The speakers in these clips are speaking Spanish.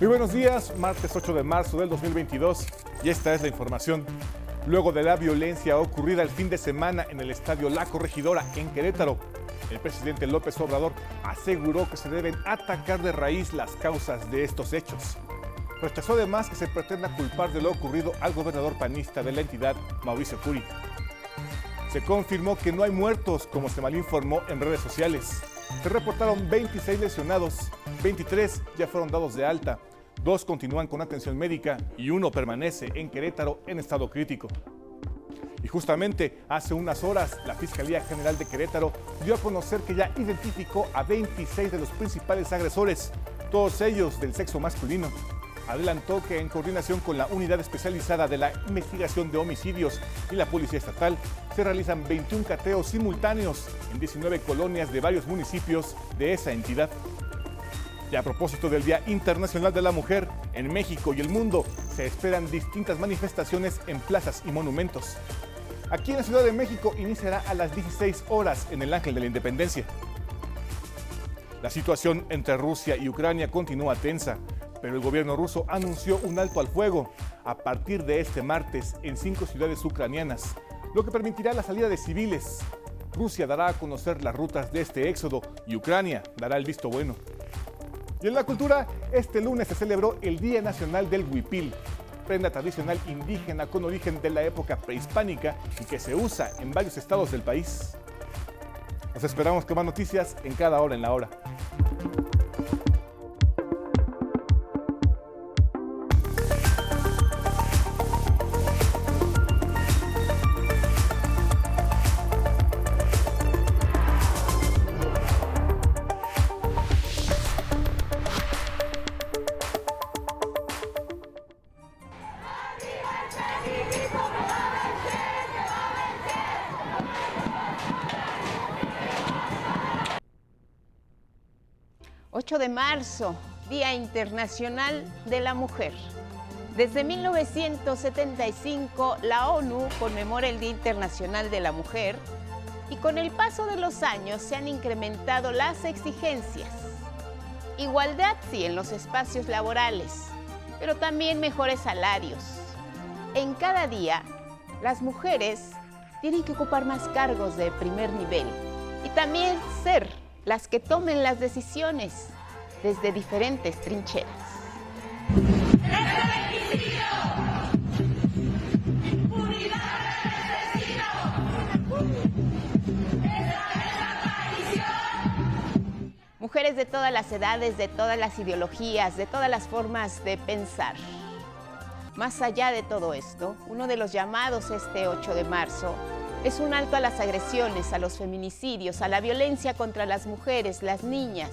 Muy buenos días, martes 8 de marzo del 2022 y esta es la información. Luego de la violencia ocurrida el fin de semana en el estadio La Corregidora en Querétaro, el presidente López Obrador aseguró que se deben atacar de raíz las causas de estos hechos. Rechazó además que se pretenda culpar de lo ocurrido al gobernador panista de la entidad, Mauricio Curi. Se confirmó que no hay muertos, como se malinformó en redes sociales. Se reportaron 26 lesionados, 23 ya fueron dados de alta, dos continúan con atención médica y uno permanece en Querétaro en estado crítico. Y justamente hace unas horas la Fiscalía General de Querétaro dio a conocer que ya identificó a 26 de los principales agresores, todos ellos del sexo masculino adelantó que en coordinación con la Unidad Especializada de la Investigación de Homicidios y la Policía Estatal, se realizan 21 cateos simultáneos en 19 colonias de varios municipios de esa entidad. Y a propósito del Día Internacional de la Mujer, en México y el mundo se esperan distintas manifestaciones en plazas y monumentos. Aquí en la Ciudad de México iniciará a las 16 horas en el Ángel de la Independencia. La situación entre Rusia y Ucrania continúa tensa pero el gobierno ruso anunció un alto al fuego a partir de este martes en cinco ciudades ucranianas, lo que permitirá la salida de civiles. Rusia dará a conocer las rutas de este éxodo y Ucrania dará el visto bueno. Y en la cultura, este lunes se celebró el Día Nacional del Huipil, prenda tradicional indígena con origen de la época prehispánica y que se usa en varios estados del país. Nos esperamos con más noticias en cada hora en la hora. Marzo, Día Internacional de la Mujer. Desde 1975, la ONU conmemora el Día Internacional de la Mujer y con el paso de los años se han incrementado las exigencias. Igualdad sí en los espacios laborales, pero también mejores salarios. En cada día, las mujeres tienen que ocupar más cargos de primer nivel y también ser las que tomen las decisiones desde diferentes trincheras. Mujeres de todas las edades, de todas las ideologías, de todas las formas de pensar. Más allá de todo esto, uno de los llamados este 8 de marzo es un alto a las agresiones, a los feminicidios, a la violencia contra las mujeres, las niñas,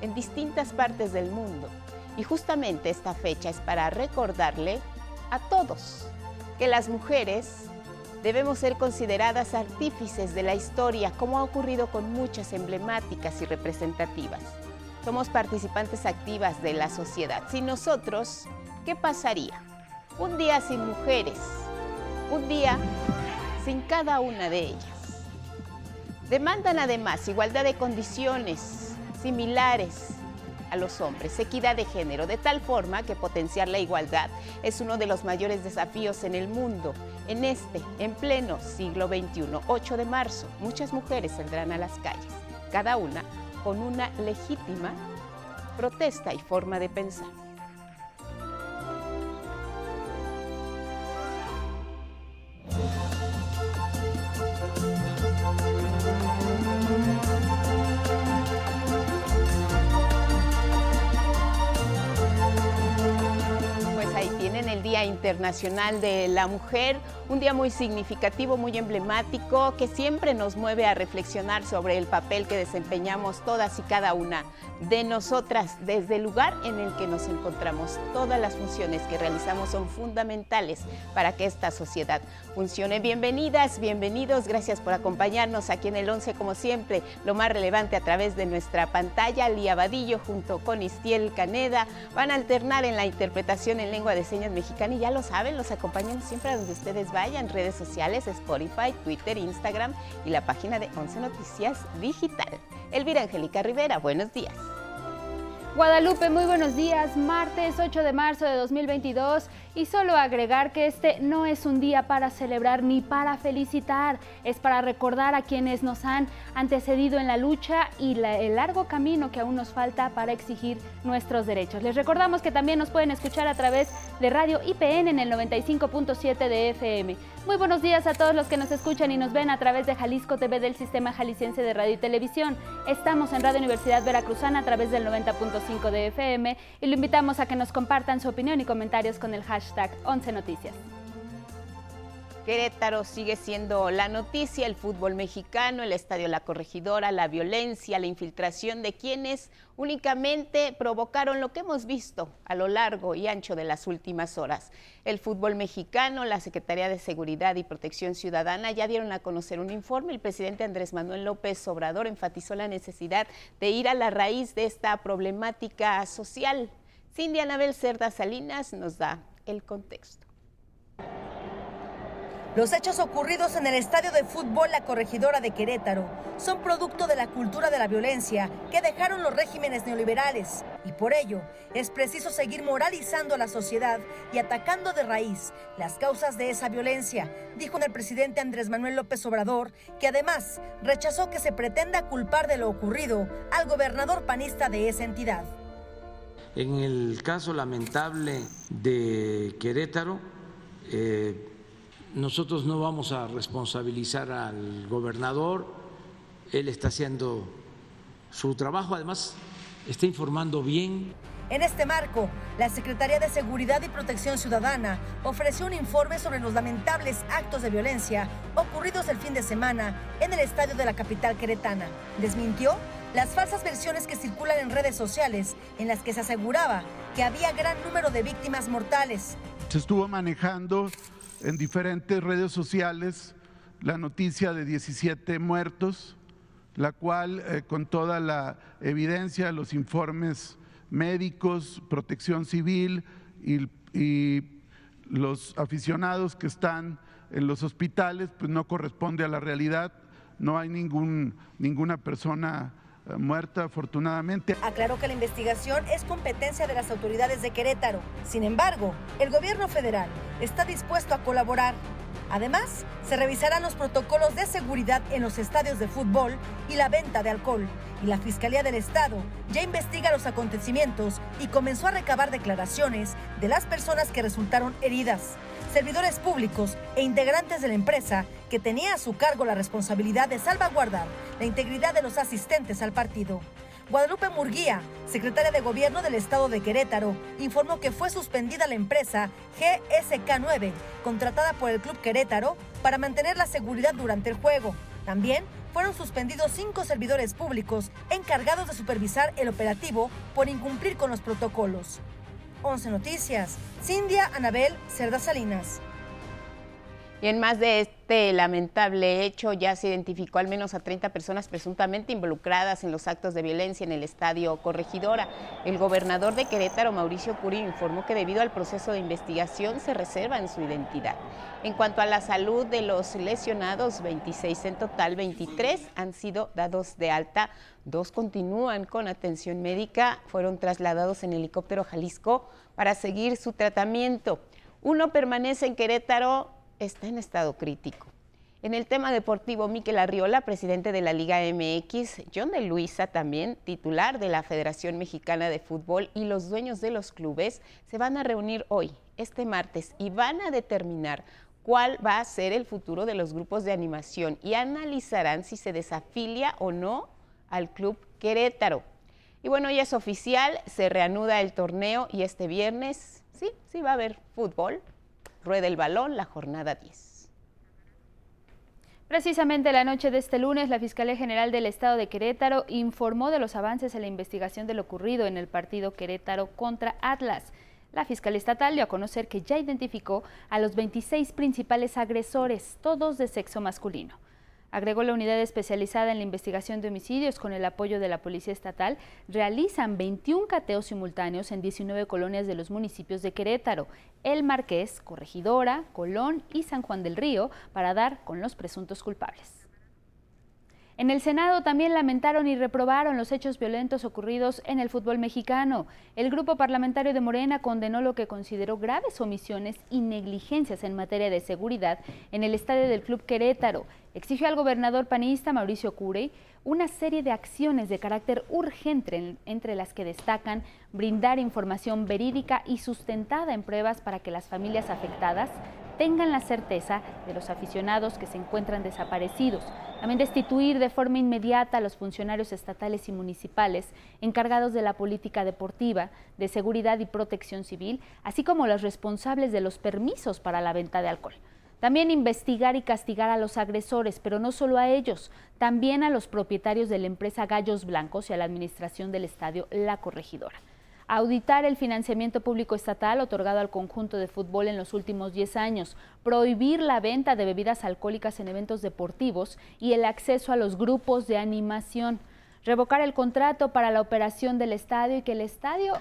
en distintas partes del mundo. Y justamente esta fecha es para recordarle a todos que las mujeres debemos ser consideradas artífices de la historia, como ha ocurrido con muchas emblemáticas y representativas. Somos participantes activas de la sociedad. Sin nosotros, ¿qué pasaría? Un día sin mujeres, un día sin cada una de ellas. Demandan además igualdad de condiciones similares a los hombres, equidad de género, de tal forma que potenciar la igualdad es uno de los mayores desafíos en el mundo. En este, en pleno siglo XXI, 8 de marzo, muchas mujeres saldrán a las calles, cada una con una legítima protesta y forma de pensar. Internacional de la Mujer, un día muy significativo, muy emblemático, que siempre nos mueve a reflexionar sobre el papel que desempeñamos todas y cada una de nosotras desde el lugar en el que nos encontramos. Todas las funciones que realizamos son fundamentales para que esta sociedad funcione. Bienvenidas, bienvenidos, gracias por acompañarnos aquí en el 11 como siempre, lo más relevante a través de nuestra pantalla. Lía Vadillo junto con Istiel Caneda van a alternar en la interpretación en lengua de señas mexicana y ya lo saben, los acompañan siempre a donde ustedes vayan, redes sociales, Spotify, Twitter, Instagram y la página de 11 Noticias Digital. Elvira Angélica Rivera, buenos días. Guadalupe, muy buenos días. Martes 8 de marzo de 2022 y solo agregar que este no es un día para celebrar ni para felicitar, es para recordar a quienes nos han antecedido en la lucha y el largo camino que aún nos falta para exigir nuestros derechos. Les recordamos que también nos pueden escuchar a través de Radio IPN en el 95.7 de FM. Muy buenos días a todos los que nos escuchan y nos ven a través de Jalisco TV del Sistema Jalisciense de Radio y Televisión. Estamos en Radio Universidad Veracruzana a través del 90.5 de FM y lo invitamos a que nos compartan su opinión y comentarios con el hashtag 11 Noticias. Querétaro sigue siendo la noticia, el fútbol mexicano, el estadio La Corregidora, la violencia, la infiltración de quienes únicamente provocaron lo que hemos visto a lo largo y ancho de las últimas horas. El fútbol mexicano, la Secretaría de Seguridad y Protección Ciudadana ya dieron a conocer un informe. El presidente Andrés Manuel López Obrador enfatizó la necesidad de ir a la raíz de esta problemática social. Cindy Anabel Cerda Salinas nos da el contexto. Los hechos ocurridos en el estadio de fútbol La Corregidora de Querétaro son producto de la cultura de la violencia que dejaron los regímenes neoliberales y por ello es preciso seguir moralizando a la sociedad y atacando de raíz las causas de esa violencia, dijo el presidente Andrés Manuel López Obrador, que además rechazó que se pretenda culpar de lo ocurrido al gobernador panista de esa entidad. En el caso lamentable de Querétaro, eh, nosotros no vamos a responsabilizar al gobernador, él está haciendo su trabajo, además está informando bien. En este marco, la Secretaría de Seguridad y Protección Ciudadana ofreció un informe sobre los lamentables actos de violencia ocurridos el fin de semana en el estadio de la capital queretana. Desmintió las falsas versiones que circulan en redes sociales en las que se aseguraba que había gran número de víctimas mortales. Se estuvo manejando en diferentes redes sociales la noticia de 17 muertos, la cual eh, con toda la evidencia, los informes médicos, protección civil y, los aficionados que están en los hospitales, pues no corresponde a la realidad, no hay ningún, ninguna persona muerta afortunadamente. Aclaró que la investigación es competencia de las autoridades de Querétaro. Sin embargo, el gobierno federal está dispuesto a colaborar. Además, se revisarán los protocolos de seguridad en los estadios de fútbol y la venta de alcohol. Y la Fiscalía del Estado ya investiga los acontecimientos y comenzó a recabar declaraciones de las personas que resultaron heridas servidores públicos e integrantes de la empresa que tenía a su cargo la responsabilidad de salvaguardar la integridad de los asistentes al partido. Guadalupe Murguía, secretaria de Gobierno del Estado de Querétaro, informó que fue suspendida la empresa GSK9, contratada por el Club Querétaro para mantener la seguridad durante el juego. También fueron suspendidos cinco servidores públicos encargados de supervisar el operativo por incumplir con los protocolos. 11 Noticias, Cindia Anabel Cerda Salinas. Y en más de este lamentable hecho, ya se identificó al menos a 30 personas presuntamente involucradas en los actos de violencia en el estadio Corregidora. El gobernador de Querétaro, Mauricio Curi, informó que debido al proceso de investigación se reserva su identidad. En cuanto a la salud de los lesionados, 26 en total, 23 han sido dados de alta, dos continúan con atención médica, fueron trasladados en helicóptero Jalisco para seguir su tratamiento. Uno permanece en Querétaro está en estado crítico. En el tema deportivo, Miquel Arriola, presidente de la Liga MX, John de Luisa también, titular de la Federación Mexicana de Fútbol y los dueños de los clubes se van a reunir hoy, este martes, y van a determinar cuál va a ser el futuro de los grupos de animación y analizarán si se desafilia o no al club Querétaro. Y bueno, ya es oficial, se reanuda el torneo y este viernes, sí, sí va a haber fútbol, Rueda el balón, la jornada 10. Precisamente la noche de este lunes, la Fiscalía General del Estado de Querétaro informó de los avances en la investigación de lo ocurrido en el partido Querétaro contra Atlas. La Fiscalía Estatal dio a conocer que ya identificó a los 26 principales agresores, todos de sexo masculino. Agregó la unidad especializada en la investigación de homicidios con el apoyo de la Policía Estatal, realizan 21 cateos simultáneos en 19 colonias de los municipios de Querétaro, El Marqués, Corregidora, Colón y San Juan del Río para dar con los presuntos culpables. En el Senado también lamentaron y reprobaron los hechos violentos ocurridos en el fútbol mexicano. El grupo parlamentario de Morena condenó lo que consideró graves omisiones y negligencias en materia de seguridad en el estadio del Club Querétaro. Exigió al gobernador panista Mauricio Curey una serie de acciones de carácter urgente, entre las que destacan brindar información verídica y sustentada en pruebas para que las familias afectadas tengan la certeza de los aficionados que se encuentran desaparecidos. También destituir de forma inmediata a los funcionarios estatales y municipales encargados de la política deportiva, de seguridad y protección civil, así como los responsables de los permisos para la venta de alcohol. También investigar y castigar a los agresores, pero no solo a ellos, también a los propietarios de la empresa Gallos Blancos y a la administración del estadio La Corregidora auditar el financiamiento público estatal otorgado al conjunto de fútbol en los últimos 10 años, prohibir la venta de bebidas alcohólicas en eventos deportivos y el acceso a los grupos de animación, revocar el contrato para la operación del estadio y que el estadio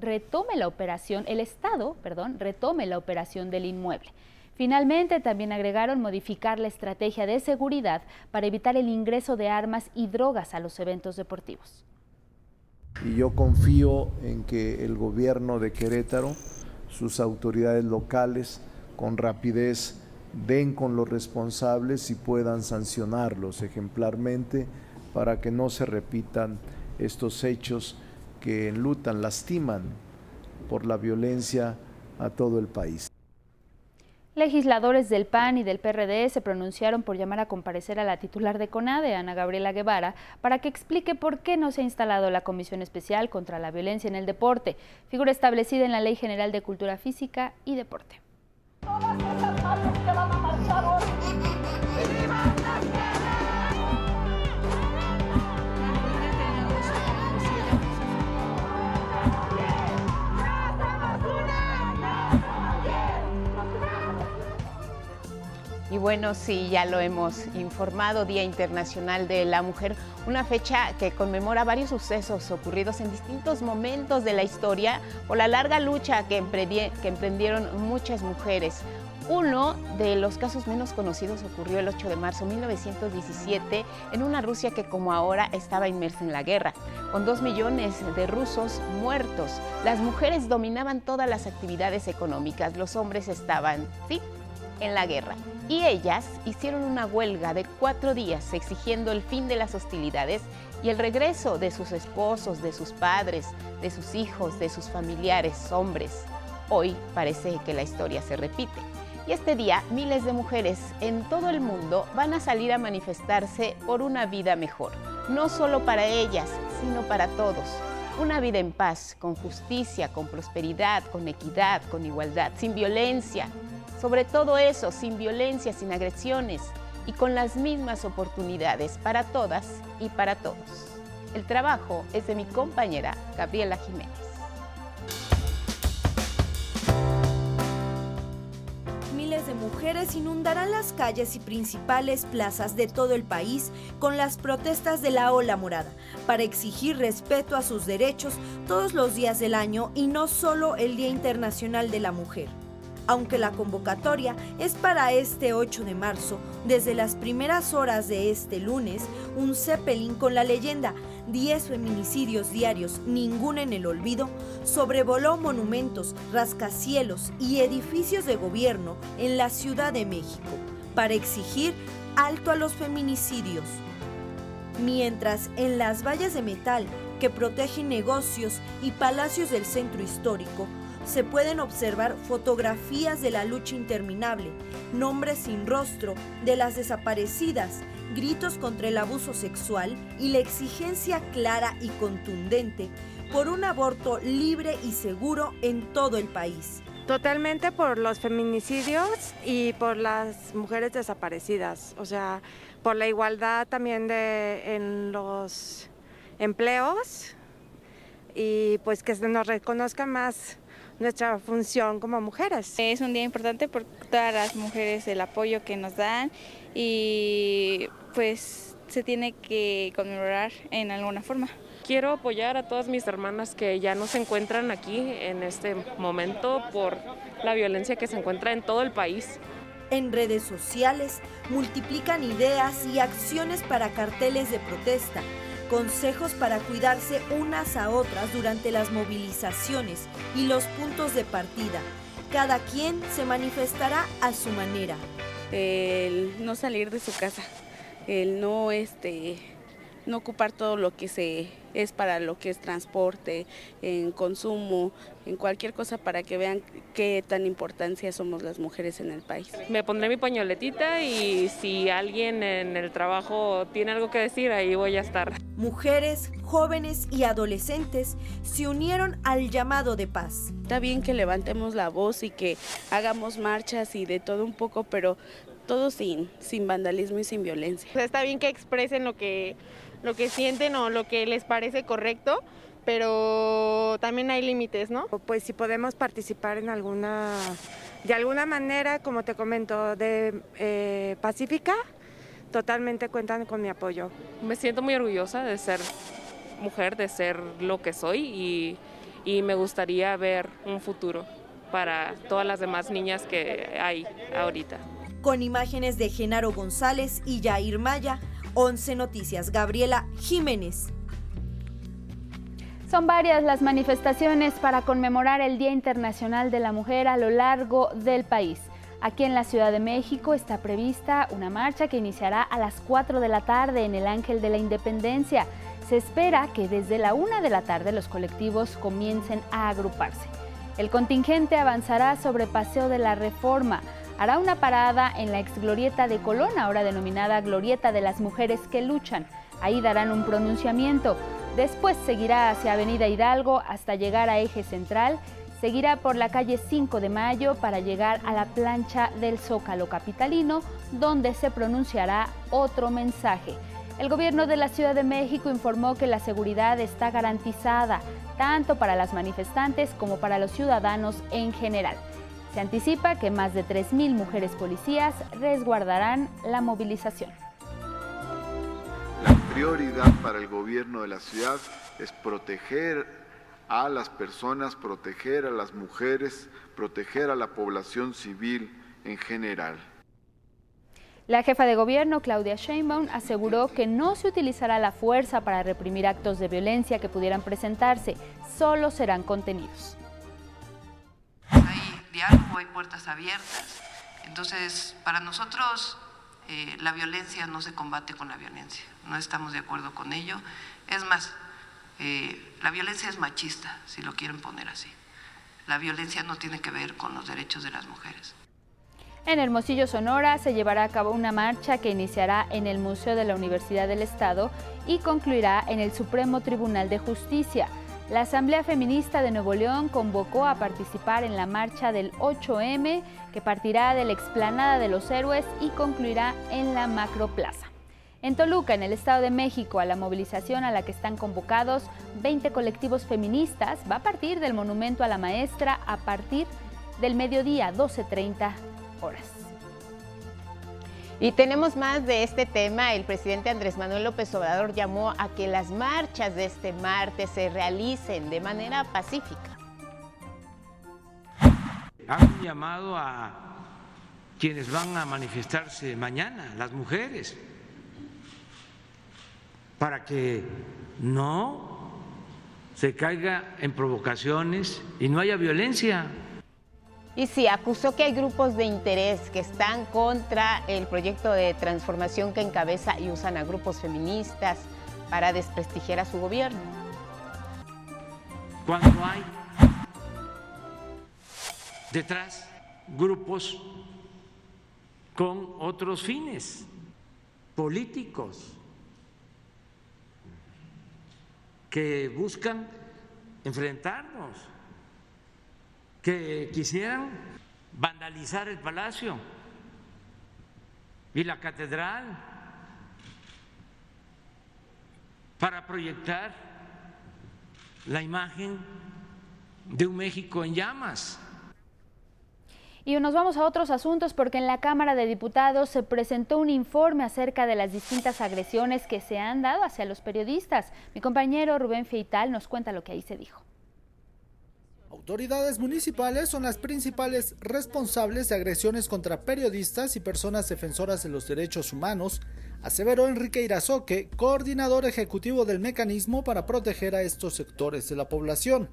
retome la operación, el Estado, perdón, retome la operación del inmueble. Finalmente, también agregaron modificar la estrategia de seguridad para evitar el ingreso de armas y drogas a los eventos deportivos y yo confío en que el gobierno de Querétaro, sus autoridades locales, con rapidez den con los responsables y puedan sancionarlos ejemplarmente para que no se repitan estos hechos que enlutan, lastiman por la violencia a todo el país. Legisladores del PAN y del PRD se pronunciaron por llamar a comparecer a la titular de CONADE, Ana Gabriela Guevara, para que explique por qué no se ha instalado la Comisión Especial contra la Violencia en el Deporte, figura establecida en la Ley General de Cultura Física y Deporte. Y bueno, sí, ya lo hemos informado, Día Internacional de la Mujer, una fecha que conmemora varios sucesos ocurridos en distintos momentos de la historia por la larga lucha que, emprendieron muchas mujeres. Uno de los casos menos conocidos ocurrió el 8 de marzo de 1917 en una Rusia que como ahora estaba inmersa en la guerra, con dos millones de rusos muertos. Las mujeres dominaban todas las actividades económicas, los hombres estaban, sí, en la guerra. Y ellas hicieron una huelga de cuatro días exigiendo el fin de las hostilidades y el regreso de sus esposos, de sus padres, de sus hijos, de sus familiares, hombres. Hoy parece que la historia se repite. Y este día miles de mujeres en todo el mundo van a salir a manifestarse por una vida mejor, no solo para ellas, sino para todos. Una vida en paz, con justicia, con prosperidad, con equidad, con igualdad, sin violencia, sobre todo eso, sin violencia, sin agresiones y con las mismas oportunidades para todas y para todos. El trabajo es de mi compañera Gabriela Jiménez. Miles de mujeres inundarán las calles y principales plazas de todo el país con las protestas de la ola morada para exigir respeto a sus derechos todos los días del año y no solo el Día Internacional de la Mujer aunque la convocatoria es para este 8 de marzo. Desde las primeras horas de este lunes, un Zeppelin con la leyenda 10 feminicidios diarios, ningún en el olvido, sobrevoló monumentos, rascacielos y edificios de gobierno en la Ciudad de México para exigir alto a los feminicidios. Mientras en las vallas de metal que protegen negocios y palacios del centro histórico, se pueden observar fotografías de la lucha interminable, nombres sin rostro de las desaparecidas, gritos contra el abuso sexual y la exigencia clara y contundente por un aborto libre y seguro en todo el país. Totalmente por los feminicidios y por las mujeres desaparecidas, o sea, por la igualdad también de, en los empleos y pues que se nos reconozca más nuestra función como mujeres. Es un día importante por todas las mujeres, el apoyo que nos dan y pues se tiene que conmemorar en alguna forma. Quiero apoyar a todas mis hermanas que ya no se encuentran aquí en este momento por la violencia que se encuentra en todo el país. En redes sociales multiplican ideas y acciones para carteles de protesta, consejos para cuidarse unas a otras durante las movilizaciones y los puntos de partida. Cada quien se manifestará a su manera. El no salir de su casa, el no este no ocupar todo lo que se es para lo que es transporte, en consumo, en cualquier cosa para que vean qué tan importancia somos las mujeres en el país. Me pondré mi pañoletita y si alguien en el trabajo tiene algo que decir, ahí voy a estar. Mujeres, jóvenes y adolescentes se unieron al llamado de paz. Está bien que levantemos la voz y que hagamos marchas y de todo un poco, pero todo sin, sin vandalismo y sin violencia. está bien que expresen lo que lo que sienten o lo que les parece correcto, pero también hay límites, ¿no? Pues si podemos participar en alguna, de alguna manera, como te comento, de eh, pacífica, totalmente cuentan con mi apoyo. Me siento muy orgullosa de ser mujer, de ser lo que soy y, y me gustaría ver un futuro para todas las demás niñas que hay ahorita. Con imágenes de Genaro González y Jair Maya, 11 Noticias, Gabriela Jiménez. Son varias las manifestaciones para conmemorar el Día Internacional de la Mujer a lo largo del país. Aquí en la Ciudad de México está prevista una marcha que iniciará a las 4 de la tarde en el Ángel de la Independencia. Se espera que desde la 1 de la tarde los colectivos comiencen a agruparse. El contingente avanzará sobre Paseo de la Reforma, hará una parada en la ex glorieta de Colón, ahora denominada Glorieta de las Mujeres que Luchan. Ahí darán un pronunciamiento. Después seguirá hacia Avenida Hidalgo hasta llegar a Eje Central. Seguirá por la calle 5 de Mayo para llegar a la plancha del Zócalo Capitalino, donde se pronunciará otro mensaje. El gobierno de la Ciudad de México informó que la seguridad está garantizada, tanto para las manifestantes como para los ciudadanos en general. Se anticipa que más de 3.000 mujeres policías resguardarán la movilización. La prioridad para el gobierno de la ciudad es proteger a las personas, proteger a las mujeres, proteger a la población civil en general. La jefa de gobierno, Claudia Sheinbaum, aseguró que no se utilizará la fuerza para reprimir actos de violencia que pudieran presentarse, solo serán contenidos diálogo, hay puertas abiertas. Entonces, para nosotros eh, la violencia no se combate con la violencia, no estamos de acuerdo con ello. Es más, eh, la violencia es machista, si lo quieren poner así. La violencia no tiene que ver con los derechos de las mujeres. En Hermosillo, Sonora, se llevará a cabo una marcha que iniciará en el Museo de la Universidad del Estado y concluirá en el Supremo Tribunal de Justicia. La Asamblea Feminista de Nuevo León convocó a participar en la marcha del 8M que partirá de la explanada de los héroes y concluirá en la Macroplaza. En Toluca, en el Estado de México, a la movilización a la que están convocados 20 colectivos feministas va a partir del Monumento a la Maestra a partir del mediodía 12.30 horas. Y tenemos más de este tema. El presidente Andrés Manuel López Obrador llamó a que las marchas de este martes se realicen de manera pacífica. Han llamado a quienes van a manifestarse mañana, las mujeres, para que no se caiga en provocaciones y no haya violencia. Y sí, acusó que hay grupos de interés que están contra el proyecto de transformación que encabeza y usan a grupos feministas para desprestigiar a su gobierno. Cuando hay detrás grupos con otros fines políticos que buscan enfrentarnos que quisieran vandalizar el palacio y la catedral para proyectar la imagen de un México en llamas. Y nos vamos a otros asuntos porque en la Cámara de Diputados se presentó un informe acerca de las distintas agresiones que se han dado hacia los periodistas. Mi compañero Rubén Feital nos cuenta lo que ahí se dijo. Autoridades municipales son las principales responsables de agresiones contra periodistas y personas defensoras de los derechos humanos, aseveró Enrique Irazoque, coordinador ejecutivo del mecanismo para proteger a estos sectores de la población.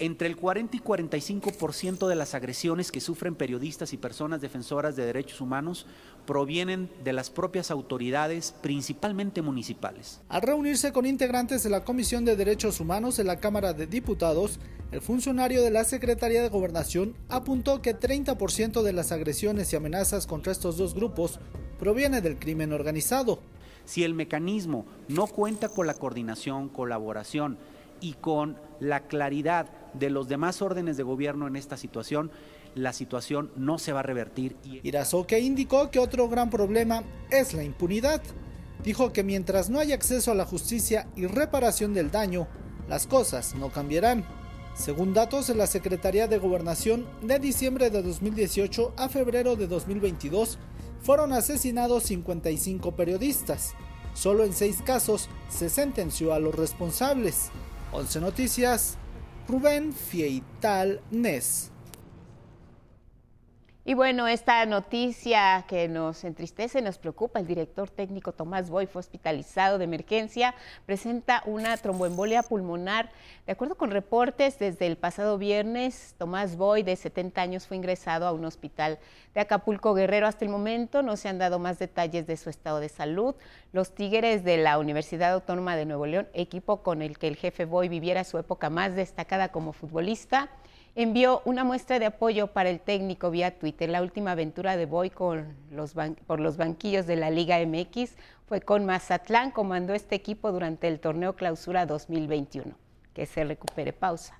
Entre el 40 y 45% de las agresiones que sufren periodistas y personas defensoras de derechos humanos provienen de las propias autoridades, principalmente municipales. Al reunirse con integrantes de la Comisión de Derechos Humanos de la Cámara de Diputados, el funcionario de la Secretaría de Gobernación apuntó que 30% de las agresiones y amenazas contra estos dos grupos proviene del crimen organizado. Si el mecanismo no cuenta con la coordinación, colaboración y con la claridad de los demás órdenes de gobierno en esta situación, la situación no se va a revertir. Irazoque indicó que otro gran problema es la impunidad. Dijo que mientras no haya acceso a la justicia y reparación del daño, las cosas no cambiarán. Según datos de la Secretaría de Gobernación, de diciembre de 2018 a febrero de 2022, fueron asesinados 55 periodistas. Solo en seis casos se sentenció a los responsables. 11 Noticias, Rubén Fieital Nes. Y bueno, esta noticia que nos entristece, nos preocupa, el director técnico Tomás Boy fue hospitalizado de emergencia, presenta una tromboembolia pulmonar. De acuerdo con reportes, desde el pasado viernes, Tomás Boy, de 70 años, fue ingresado a un hospital de Acapulco Guerrero. Hasta el momento no se han dado más detalles de su estado de salud. Los Tigres de la Universidad Autónoma de Nuevo León, equipo con el que el jefe Boy viviera su época más destacada como futbolista, envió una muestra de apoyo para el técnico vía Twitter. La última aventura de Boy con los por los banquillos de la Liga MX fue con Mazatlán, comandó este equipo durante el torneo Clausura 2021. Que se recupere pausa.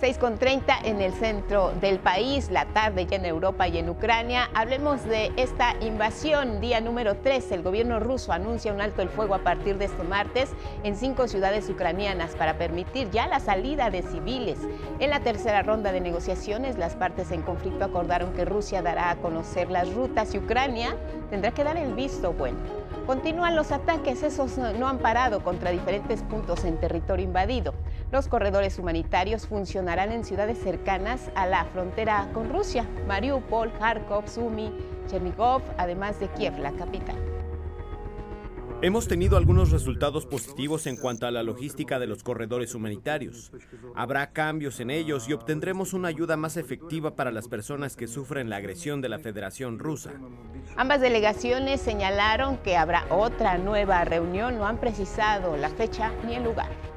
6.30 en el centro del país, la tarde ya en Europa y en Ucrania. Hablemos de esta invasión, día número 3. El gobierno ruso anuncia un alto el fuego a partir de este martes en cinco ciudades ucranianas para permitir ya la salida de civiles. En la tercera ronda de negociaciones, las partes en conflicto acordaron que Rusia dará a conocer las rutas y Ucrania tendrá que dar el visto bueno. Continúan los ataques, esos no han parado contra diferentes puntos en territorio invadido. Los corredores humanitarios funcionarán en ciudades cercanas a la frontera con Rusia, Mariupol, Kharkov, Sumy, Chernigov, además de Kiev, la capital. Hemos tenido algunos resultados positivos en cuanto a la logística de los corredores humanitarios. Habrá cambios en ellos y obtendremos una ayuda más efectiva para las personas que sufren la agresión de la Federación Rusa. Ambas delegaciones señalaron que habrá otra nueva reunión, no han precisado la fecha ni el lugar.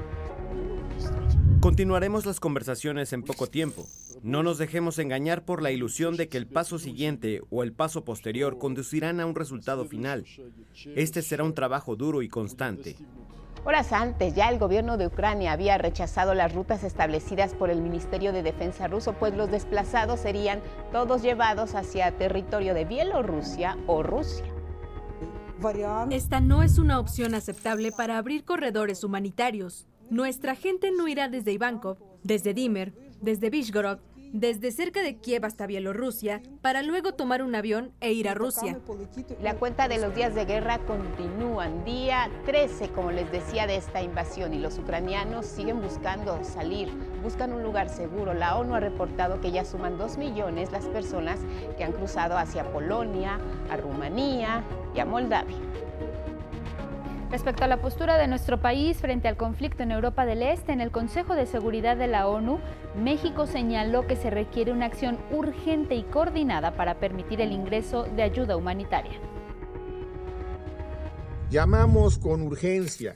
Continuaremos las conversaciones en poco tiempo. No nos dejemos engañar por la ilusión de que el paso siguiente o el paso posterior conducirán a un resultado final. Este será un trabajo duro y constante. Horas antes, ya el gobierno de Ucrania había rechazado las rutas establecidas por el Ministerio de Defensa ruso, pues los desplazados serían todos llevados hacia territorio de Bielorrusia o Rusia. Esta no es una opción aceptable para abrir corredores humanitarios. Nuestra gente no irá desde Ivankov, desde Dimer, desde Vishgorod, desde cerca de Kiev hasta Bielorrusia, para luego tomar un avión e ir a Rusia. La cuenta de los días de guerra continúan. Día 13, como les decía, de esta invasión y los ucranianos siguen buscando salir, buscan un lugar seguro. La ONU ha reportado que ya suman dos millones las personas que han cruzado hacia Polonia, a Rumanía y a Moldavia. Respecto a la postura de nuestro país frente al conflicto en Europa del Este, en el Consejo de Seguridad de la ONU, México señaló que se requiere una acción urgente y coordinada para permitir el ingreso de ayuda humanitaria. Llamamos con urgencia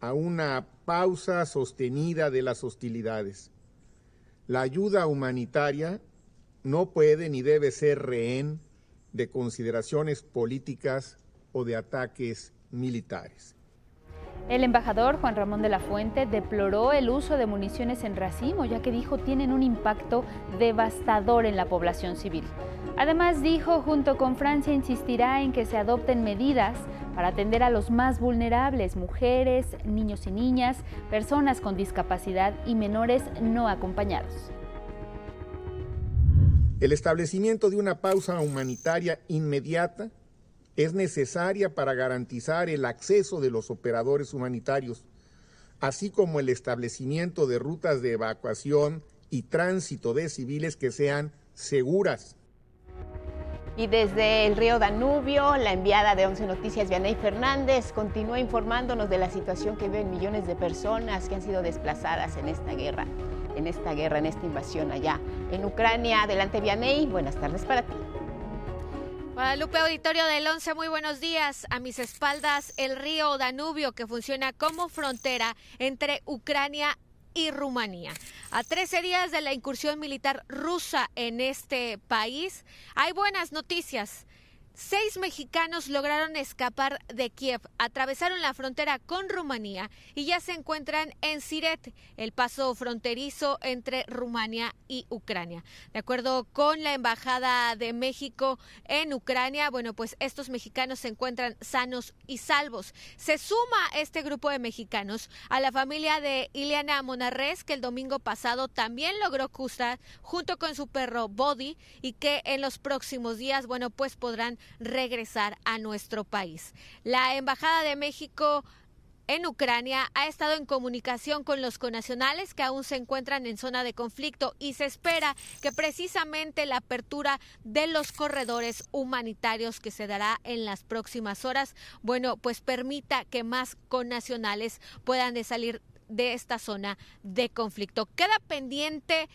a una pausa sostenida de las hostilidades. La ayuda humanitaria no puede ni debe ser rehén de consideraciones políticas o de ataques militares. El embajador Juan Ramón de la Fuente deploró el uso de municiones en racimo, ya que dijo tienen un impacto devastador en la población civil. Además dijo, junto con Francia, insistirá en que se adopten medidas para atender a los más vulnerables, mujeres, niños y niñas, personas con discapacidad y menores no acompañados. El establecimiento de una pausa humanitaria inmediata es necesaria para garantizar el acceso de los operadores humanitarios, así como el establecimiento de rutas de evacuación y tránsito de civiles que sean seguras. Y desde el río Danubio, la enviada de 11 Noticias, Vianey Fernández, continúa informándonos de la situación que viven millones de personas que han sido desplazadas en esta guerra, en esta guerra, en esta invasión allá en Ucrania. Adelante, Vianey, buenas tardes para ti. Guadalupe Auditorio del 11, muy buenos días. A mis espaldas el río Danubio que funciona como frontera entre Ucrania y Rumanía. A 13 días de la incursión militar rusa en este país, hay buenas noticias. Seis mexicanos lograron escapar de Kiev, atravesaron la frontera con Rumanía y ya se encuentran en Siret, el paso fronterizo entre Rumania y Ucrania. De acuerdo con la Embajada de México en Ucrania, bueno, pues estos mexicanos se encuentran sanos y salvos. Se suma este grupo de mexicanos a la familia de Ileana Monarres, que el domingo pasado también logró cruzar junto con su perro Body y que en los próximos días, bueno, pues podrán regresar a nuestro país. La Embajada de México en Ucrania ha estado en comunicación con los conacionales que aún se encuentran en zona de conflicto y se espera que precisamente la apertura de los corredores humanitarios que se dará en las próximas horas, bueno, pues permita que más conacionales puedan de salir de esta zona de conflicto. Queda pendiente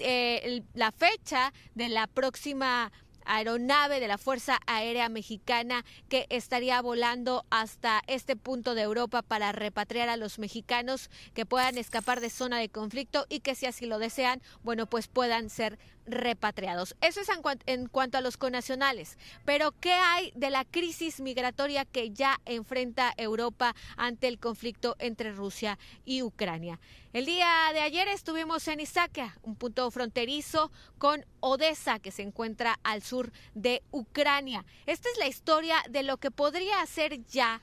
eh, la fecha de la próxima aeronave de la Fuerza Aérea Mexicana que estaría volando hasta este punto de Europa para repatriar a los mexicanos que puedan escapar de zona de conflicto y que si así lo desean, bueno, pues puedan ser repatriados. Eso es en, cuanto a los conacionales. Pero, ¿qué hay de la crisis migratoria que ya enfrenta Europa ante el conflicto entre Rusia y Ucrania? El día de ayer estuvimos en Isakia, un punto fronterizo con Odessa, que se encuentra al sur de Ucrania. Esta es la historia de lo que podría ser ya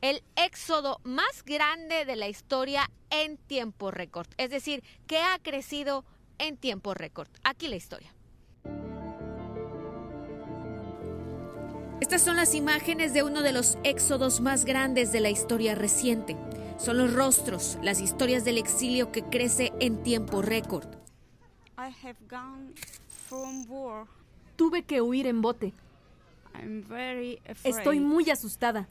el éxodo más grande de la historia en tiempo récord. Es decir, que ha crecido en tiempo récord. Aquí la historia. Estas son las imágenes de uno de los éxodos más grandes de la historia reciente. Son los rostros, las historias del exilio que crece en tiempo récord. Tuve que huir en bote. Estoy muy asustada.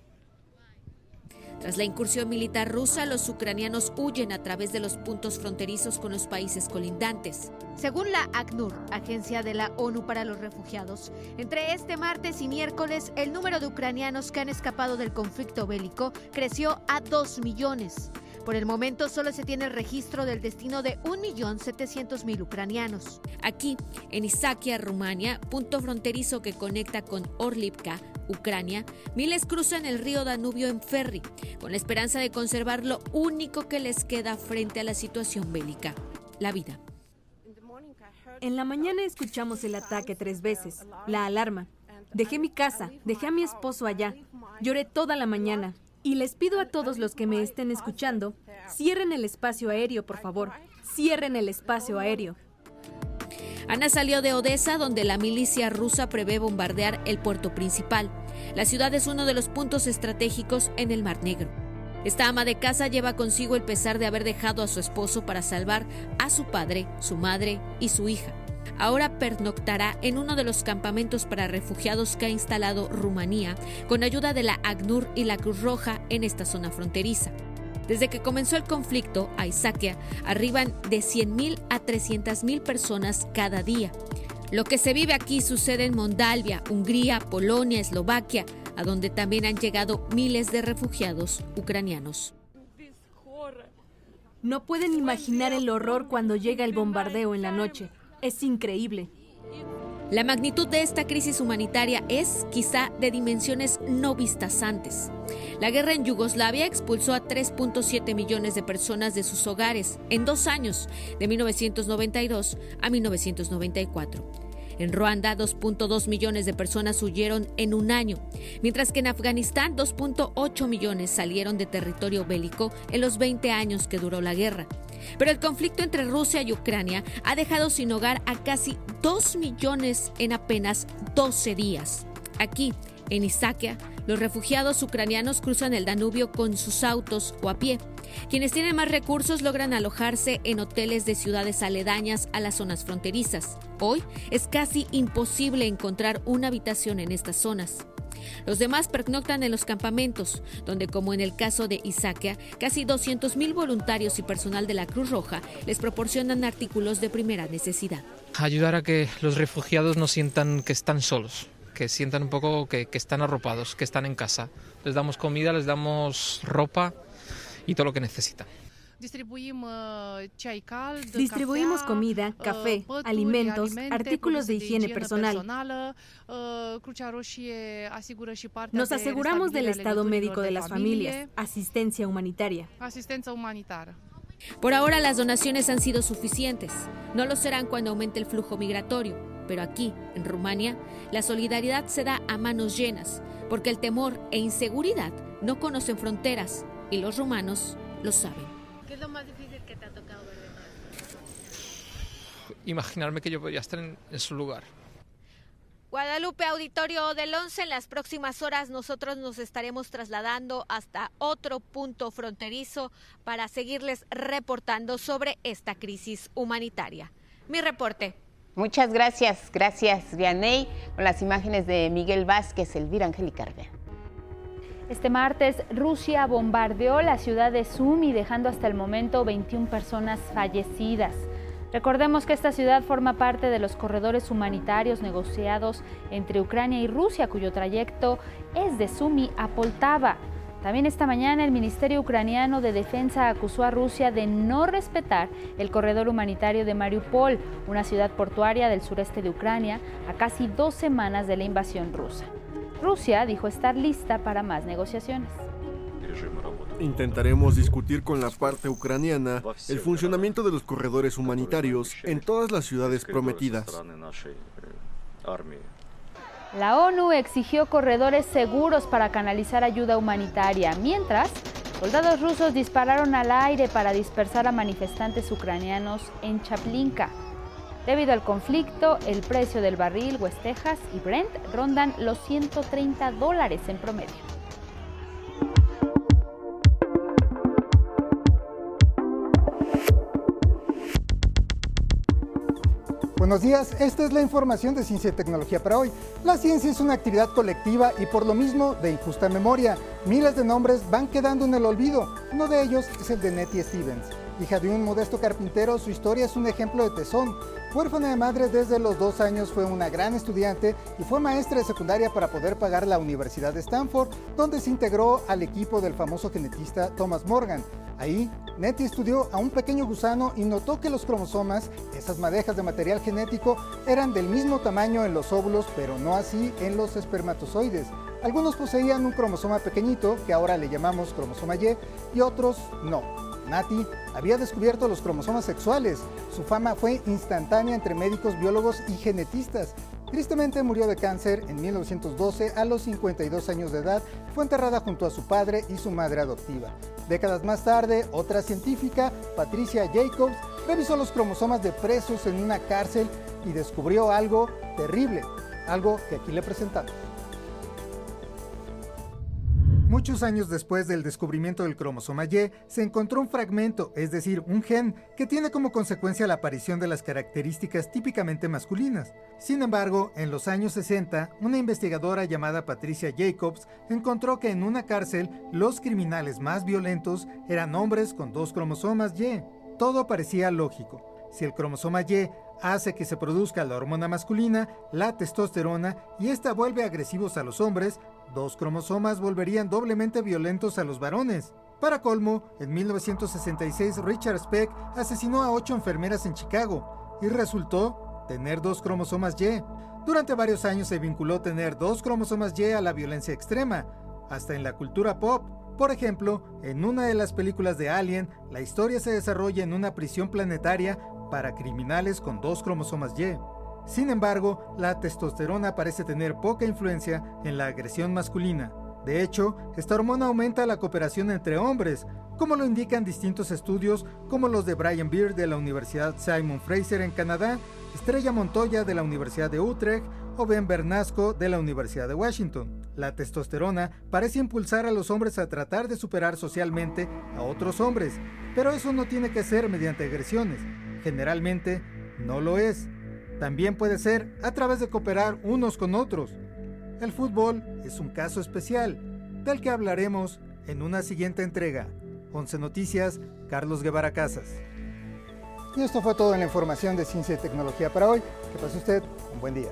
Tras la incursión militar rusa, los ucranianos huyen a través de los puntos fronterizos con los países colindantes. Según la ACNUR, Agencia de la ONU para los Refugiados, entre este martes y miércoles el número de ucranianos que han escapado del conflicto bélico creció a 2 millones. Por el momento solo se tiene el registro del destino de 1.700.000 ucranianos. Aquí, en Isakia, Rumania, punto fronterizo que conecta con Orlivka, Ucrania, miles cruzan el río Danubio en ferry, con la esperanza de conservar lo único que les queda frente a la situación bélica, la vida. En la mañana escuchamos el ataque tres veces, la alarma. Dejé mi casa, dejé a mi esposo allá. Lloré toda la mañana, y les pido a todos los que me estén escuchando, cierren el espacio aéreo, por favor. Cierren el espacio aéreo. Ana salió de Odessa, donde la milicia rusa prevé bombardear el puerto principal. La ciudad es uno de los puntos estratégicos en el Mar Negro. Esta ama de casa lleva consigo el pesar de haber dejado a su esposo para salvar a su padre, su madre y su hija ahora pernoctará en uno de los campamentos para refugiados que ha instalado Rumanía con ayuda de la ACNUR y la Cruz Roja en esta zona fronteriza. Desde que comenzó el conflicto, a Isaquia arriban de 100.000 a 300.000 personas cada día. Lo que se vive aquí sucede en Moldavia, Hungría, Polonia, Eslovaquia, a donde también han llegado miles de refugiados ucranianos. No pueden imaginar el horror cuando llega el bombardeo en la noche. Es increíble. La magnitud de esta crisis humanitaria es quizá de dimensiones no vistas antes. La guerra en Yugoslavia expulsó a 3.7 millones de personas de sus hogares en dos años, de 1992 a 1994. En Ruanda, 2.2 millones de personas huyeron en un año, mientras que en Afganistán, 2.8 millones salieron de territorio bélico en los 20 años que duró la guerra. Pero el conflicto entre Rusia y Ucrania ha dejado sin hogar a casi 2 millones en apenas 12 días. Aquí, en Isakia, los refugiados ucranianos cruzan el Danubio con sus autos o a pie. Quienes tienen más recursos logran alojarse en hoteles de ciudades aledañas a las zonas fronterizas. Hoy es casi imposible encontrar una habitación en estas zonas. Los demás pernoctan en los campamentos, donde como en el caso de Isaquia, casi 200.000 voluntarios y personal de la Cruz Roja les proporcionan artículos de primera necesidad. Ayudar a que los refugiados no sientan que están solos, que sientan un poco que, que están arropados, que están en casa. Les damos comida, les damos ropa y todo lo que necesitan. Distribuimos comida, café, alimentos, artículos de higiene personal. Nos aseguramos del estado médico de las familias, asistencia humanitaria. Por ahora las donaciones han sido suficientes. No lo serán cuando aumente el flujo migratorio. Pero aquí, en Rumania, la solidaridad se da a manos llenas, porque el temor e inseguridad no conocen fronteras y los rumanos lo saben. ¿Qué es lo más difícil que te ha tocado ver de Imaginarme que yo podría estar en, en su lugar. Guadalupe Auditorio del 11, en las próximas horas nosotros nos estaremos trasladando hasta otro punto fronterizo para seguirles reportando sobre esta crisis humanitaria. Mi reporte. Muchas gracias, gracias Vianey, con las imágenes de Miguel Vázquez, Elvira Angélica. Este martes, Rusia bombardeó la ciudad de Sumi, dejando hasta el momento 21 personas fallecidas. Recordemos que esta ciudad forma parte de los corredores humanitarios negociados entre Ucrania y Rusia, cuyo trayecto es de Sumi a Poltava. También esta mañana el Ministerio Ucraniano de Defensa acusó a Rusia de no respetar el corredor humanitario de Mariupol, una ciudad portuaria del sureste de Ucrania, a casi dos semanas de la invasión rusa. Rusia dijo estar lista para más negociaciones. Intentaremos discutir con la parte ucraniana el funcionamiento de los corredores humanitarios en todas las ciudades prometidas. La ONU exigió corredores seguros para canalizar ayuda humanitaria, mientras soldados rusos dispararon al aire para dispersar a manifestantes ucranianos en Chaplinka. Debido al conflicto, el precio del barril West Texas y Brent rondan los 130 dólares en promedio. Buenos días, esta es la información de Ciencia y Tecnología para hoy. La ciencia es una actividad colectiva y por lo mismo de injusta memoria. Miles de nombres van quedando en el olvido. Uno de ellos es el de Nettie Stevens. Hija de un modesto carpintero, su historia es un ejemplo de tesón. Huérfana de madre desde los dos años, fue una gran estudiante y fue maestra de secundaria para poder pagar la Universidad de Stanford, donde se integró al equipo del famoso genetista Thomas Morgan. Ahí, Nettie estudió a un pequeño gusano y notó que los cromosomas, esas madejas de material genético, eran del mismo tamaño en los óvulos, pero no así en los espermatozoides. Algunos poseían un cromosoma pequeñito, que ahora le llamamos cromosoma Y, y otros no. Nati había descubierto los cromosomas sexuales. Su fama fue instantánea entre médicos, biólogos y genetistas. Tristemente murió de cáncer en 1912 a los 52 años de edad. Fue enterrada junto a su padre y su madre adoptiva. Décadas más tarde, otra científica, Patricia Jacobs, revisó los cromosomas de presos en una cárcel y descubrió algo terrible, algo que aquí le presentamos. Muchos años después del descubrimiento del cromosoma Y, se encontró un fragmento, es decir, un gen, que tiene como consecuencia la aparición de las características típicamente masculinas. Sin embargo, en los años 60, una investigadora llamada Patricia Jacobs encontró que en una cárcel los criminales más violentos eran hombres con dos cromosomas Y. Todo parecía lógico. Si el cromosoma Y hace que se produzca la hormona masculina, la testosterona, y esta vuelve agresivos a los hombres, dos cromosomas volverían doblemente violentos a los varones. Para colmo, en 1966 Richard Speck asesinó a ocho enfermeras en Chicago y resultó tener dos cromosomas Y. Durante varios años se vinculó tener dos cromosomas Y a la violencia extrema, hasta en la cultura pop. Por ejemplo, en una de las películas de Alien, la historia se desarrolla en una prisión planetaria para criminales con dos cromosomas Y. Sin embargo, la testosterona parece tener poca influencia en la agresión masculina. De hecho, esta hormona aumenta la cooperación entre hombres, como lo indican distintos estudios como los de Brian Beard de la Universidad Simon Fraser en Canadá, Estrella Montoya de la Universidad de Utrecht o Ben Bernasco de la Universidad de Washington. La testosterona parece impulsar a los hombres a tratar de superar socialmente a otros hombres, pero eso no tiene que ser mediante agresiones. Generalmente no lo es. También puede ser a través de cooperar unos con otros. El fútbol es un caso especial, del que hablaremos en una siguiente entrega. 11 Noticias, Carlos Guevara Casas. Y esto fue todo en la información de ciencia y tecnología para hoy. Que pase usted un buen día.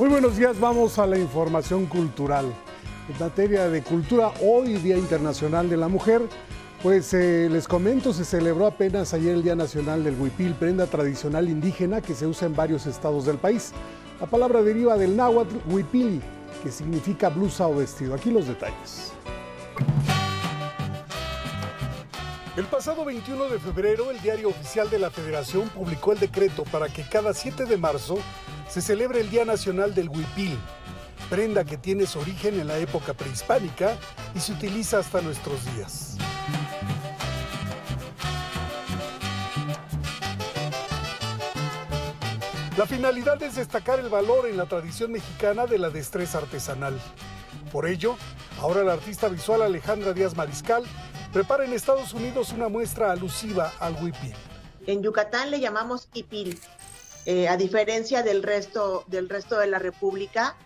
Muy buenos días, vamos a la información cultural. En materia de cultura, hoy Día Internacional de la Mujer, pues eh, les comento, se celebró apenas ayer el Día Nacional del Huipil, prenda tradicional indígena que se usa en varios estados del país. La palabra deriva del náhuatl huipili, que significa blusa o vestido. Aquí los detalles. El pasado 21 de febrero, el diario oficial de la Federación publicó el decreto para que cada 7 de marzo se celebre el Día Nacional del Huipil, prenda que tiene su origen en la época prehispánica y se utiliza hasta nuestros días. La finalidad es destacar el valor en la tradición mexicana de la destreza artesanal. Por ello, ahora la artista visual Alejandra Díaz Mariscal prepara en Estados Unidos una muestra alusiva al huipil. En Yucatán le llamamos hipil, eh, a diferencia del resto, del resto de la República,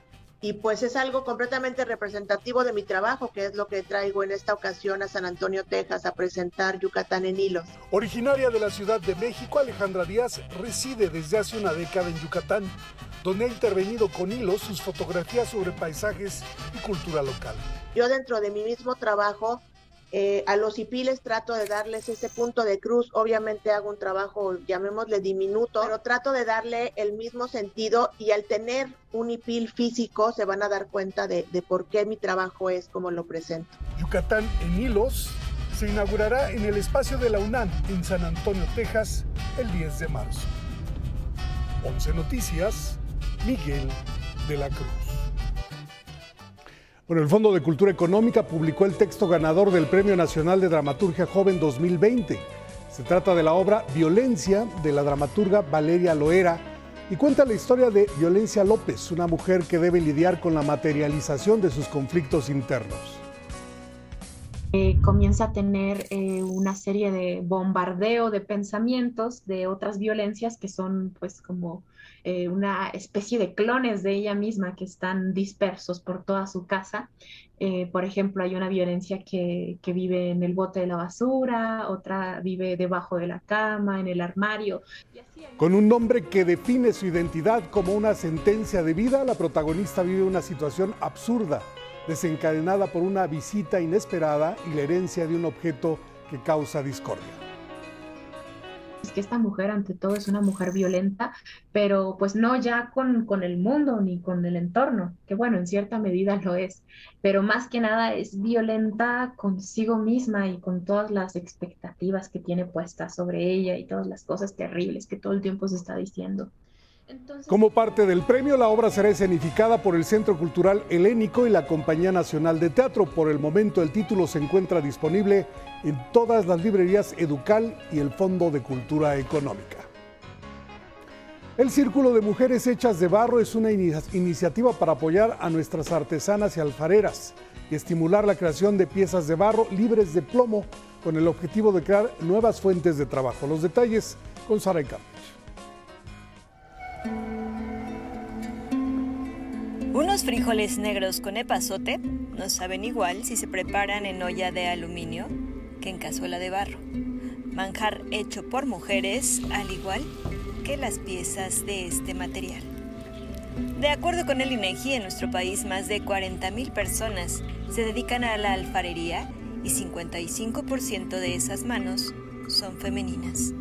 y pues es algo completamente representativo de mi trabajo, que es lo que traigo en esta ocasión a San Antonio, Texas, a presentar Yucatán en hilos. Originaria de la Ciudad de México, Alejandra Díaz reside desde hace una década en Yucatán, donde ha intervenido con hilos sus fotografías sobre paisajes y cultura local. Yo dentro de mi mismo trabajo eh, a los hipiles trato de darles ese punto de cruz. Obviamente hago un trabajo, llamémosle diminuto, pero trato de darle el mismo sentido y al tener un hipil físico se van a dar cuenta de, de por qué mi trabajo es como lo presento. Yucatán en hilos se inaugurará en el espacio de la UNAM en San Antonio, Texas, el 10 de marzo. 11 Noticias, Miguel de la Cruz. Bueno, el Fondo de Cultura Económica publicó el texto ganador del Premio Nacional de Dramaturgia Joven 2020. Se trata de la obra Violencia de la dramaturga Valeria Loera y cuenta la historia de Violencia López, una mujer que debe lidiar con la materialización de sus conflictos internos. Eh, comienza a tener eh, una serie de bombardeo de pensamientos de otras violencias que son pues como eh, una especie de clones de ella misma que están dispersos por toda su casa. Eh, por ejemplo, hay una violencia que, que, vive en el bote de la basura, otra vive debajo de la cama, en el armario. Con un nombre que define su identidad como una sentencia de vida, la protagonista vive una situación absurda, desencadenada por una visita inesperada y la herencia de un objeto que causa discordia que esta mujer ante todo es una mujer violenta, pero pues no ya con, con el mundo ni con el entorno, que bueno, en cierta medida lo es, pero más que nada es violenta consigo misma y con todas las expectativas que tiene puestas sobre ella y todas las cosas terribles que todo el tiempo se está diciendo. Como parte del premio, la obra será escenificada por el Centro Cultural Helénico y la Compañía Nacional de Teatro. Por el momento, el título se encuentra disponible en todas las librerías Educal y el Fondo de Cultura Económica. El Círculo de Mujeres Hechas de Barro es una iniciativa para apoyar a nuestras artesanas y alfareras y estimular la creación de piezas de barro libres de plomo con el objetivo de crear nuevas fuentes de trabajo. Los detalles con Sara Unos frijoles negros con epazote no saben igual si se preparan en olla de aluminio que en cazuela de barro. Manjar hecho por mujeres al igual que las piezas de este material. De acuerdo con el INEGI, en nuestro país más de 40.000 personas se dedican a la alfarería y 55% de esas manos son femeninas.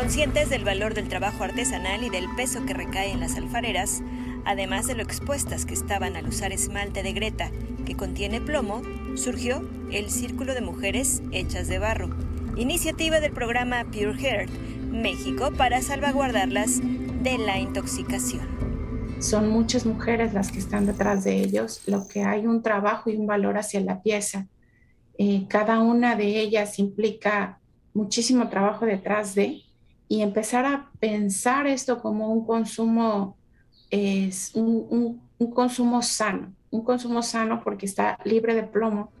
Conscientes del valor del trabajo artesanal y del peso que recae en las alfareras, además de lo expuestas que estaban al usar esmalte de Greta, que contiene plomo, surgió el Círculo de Mujeres Hechas de Barro, iniciativa del programa Pure Heart México para salvaguardarlas de la intoxicación. Son muchas mujeres las que están detrás de ellos, lo que hay un trabajo y un valor hacia la pieza. Eh, cada una de ellas implica muchísimo trabajo detrás de, y empezar a pensar esto como un consumo, es un, consumo sano, un consumo sano porque está libre de plomo.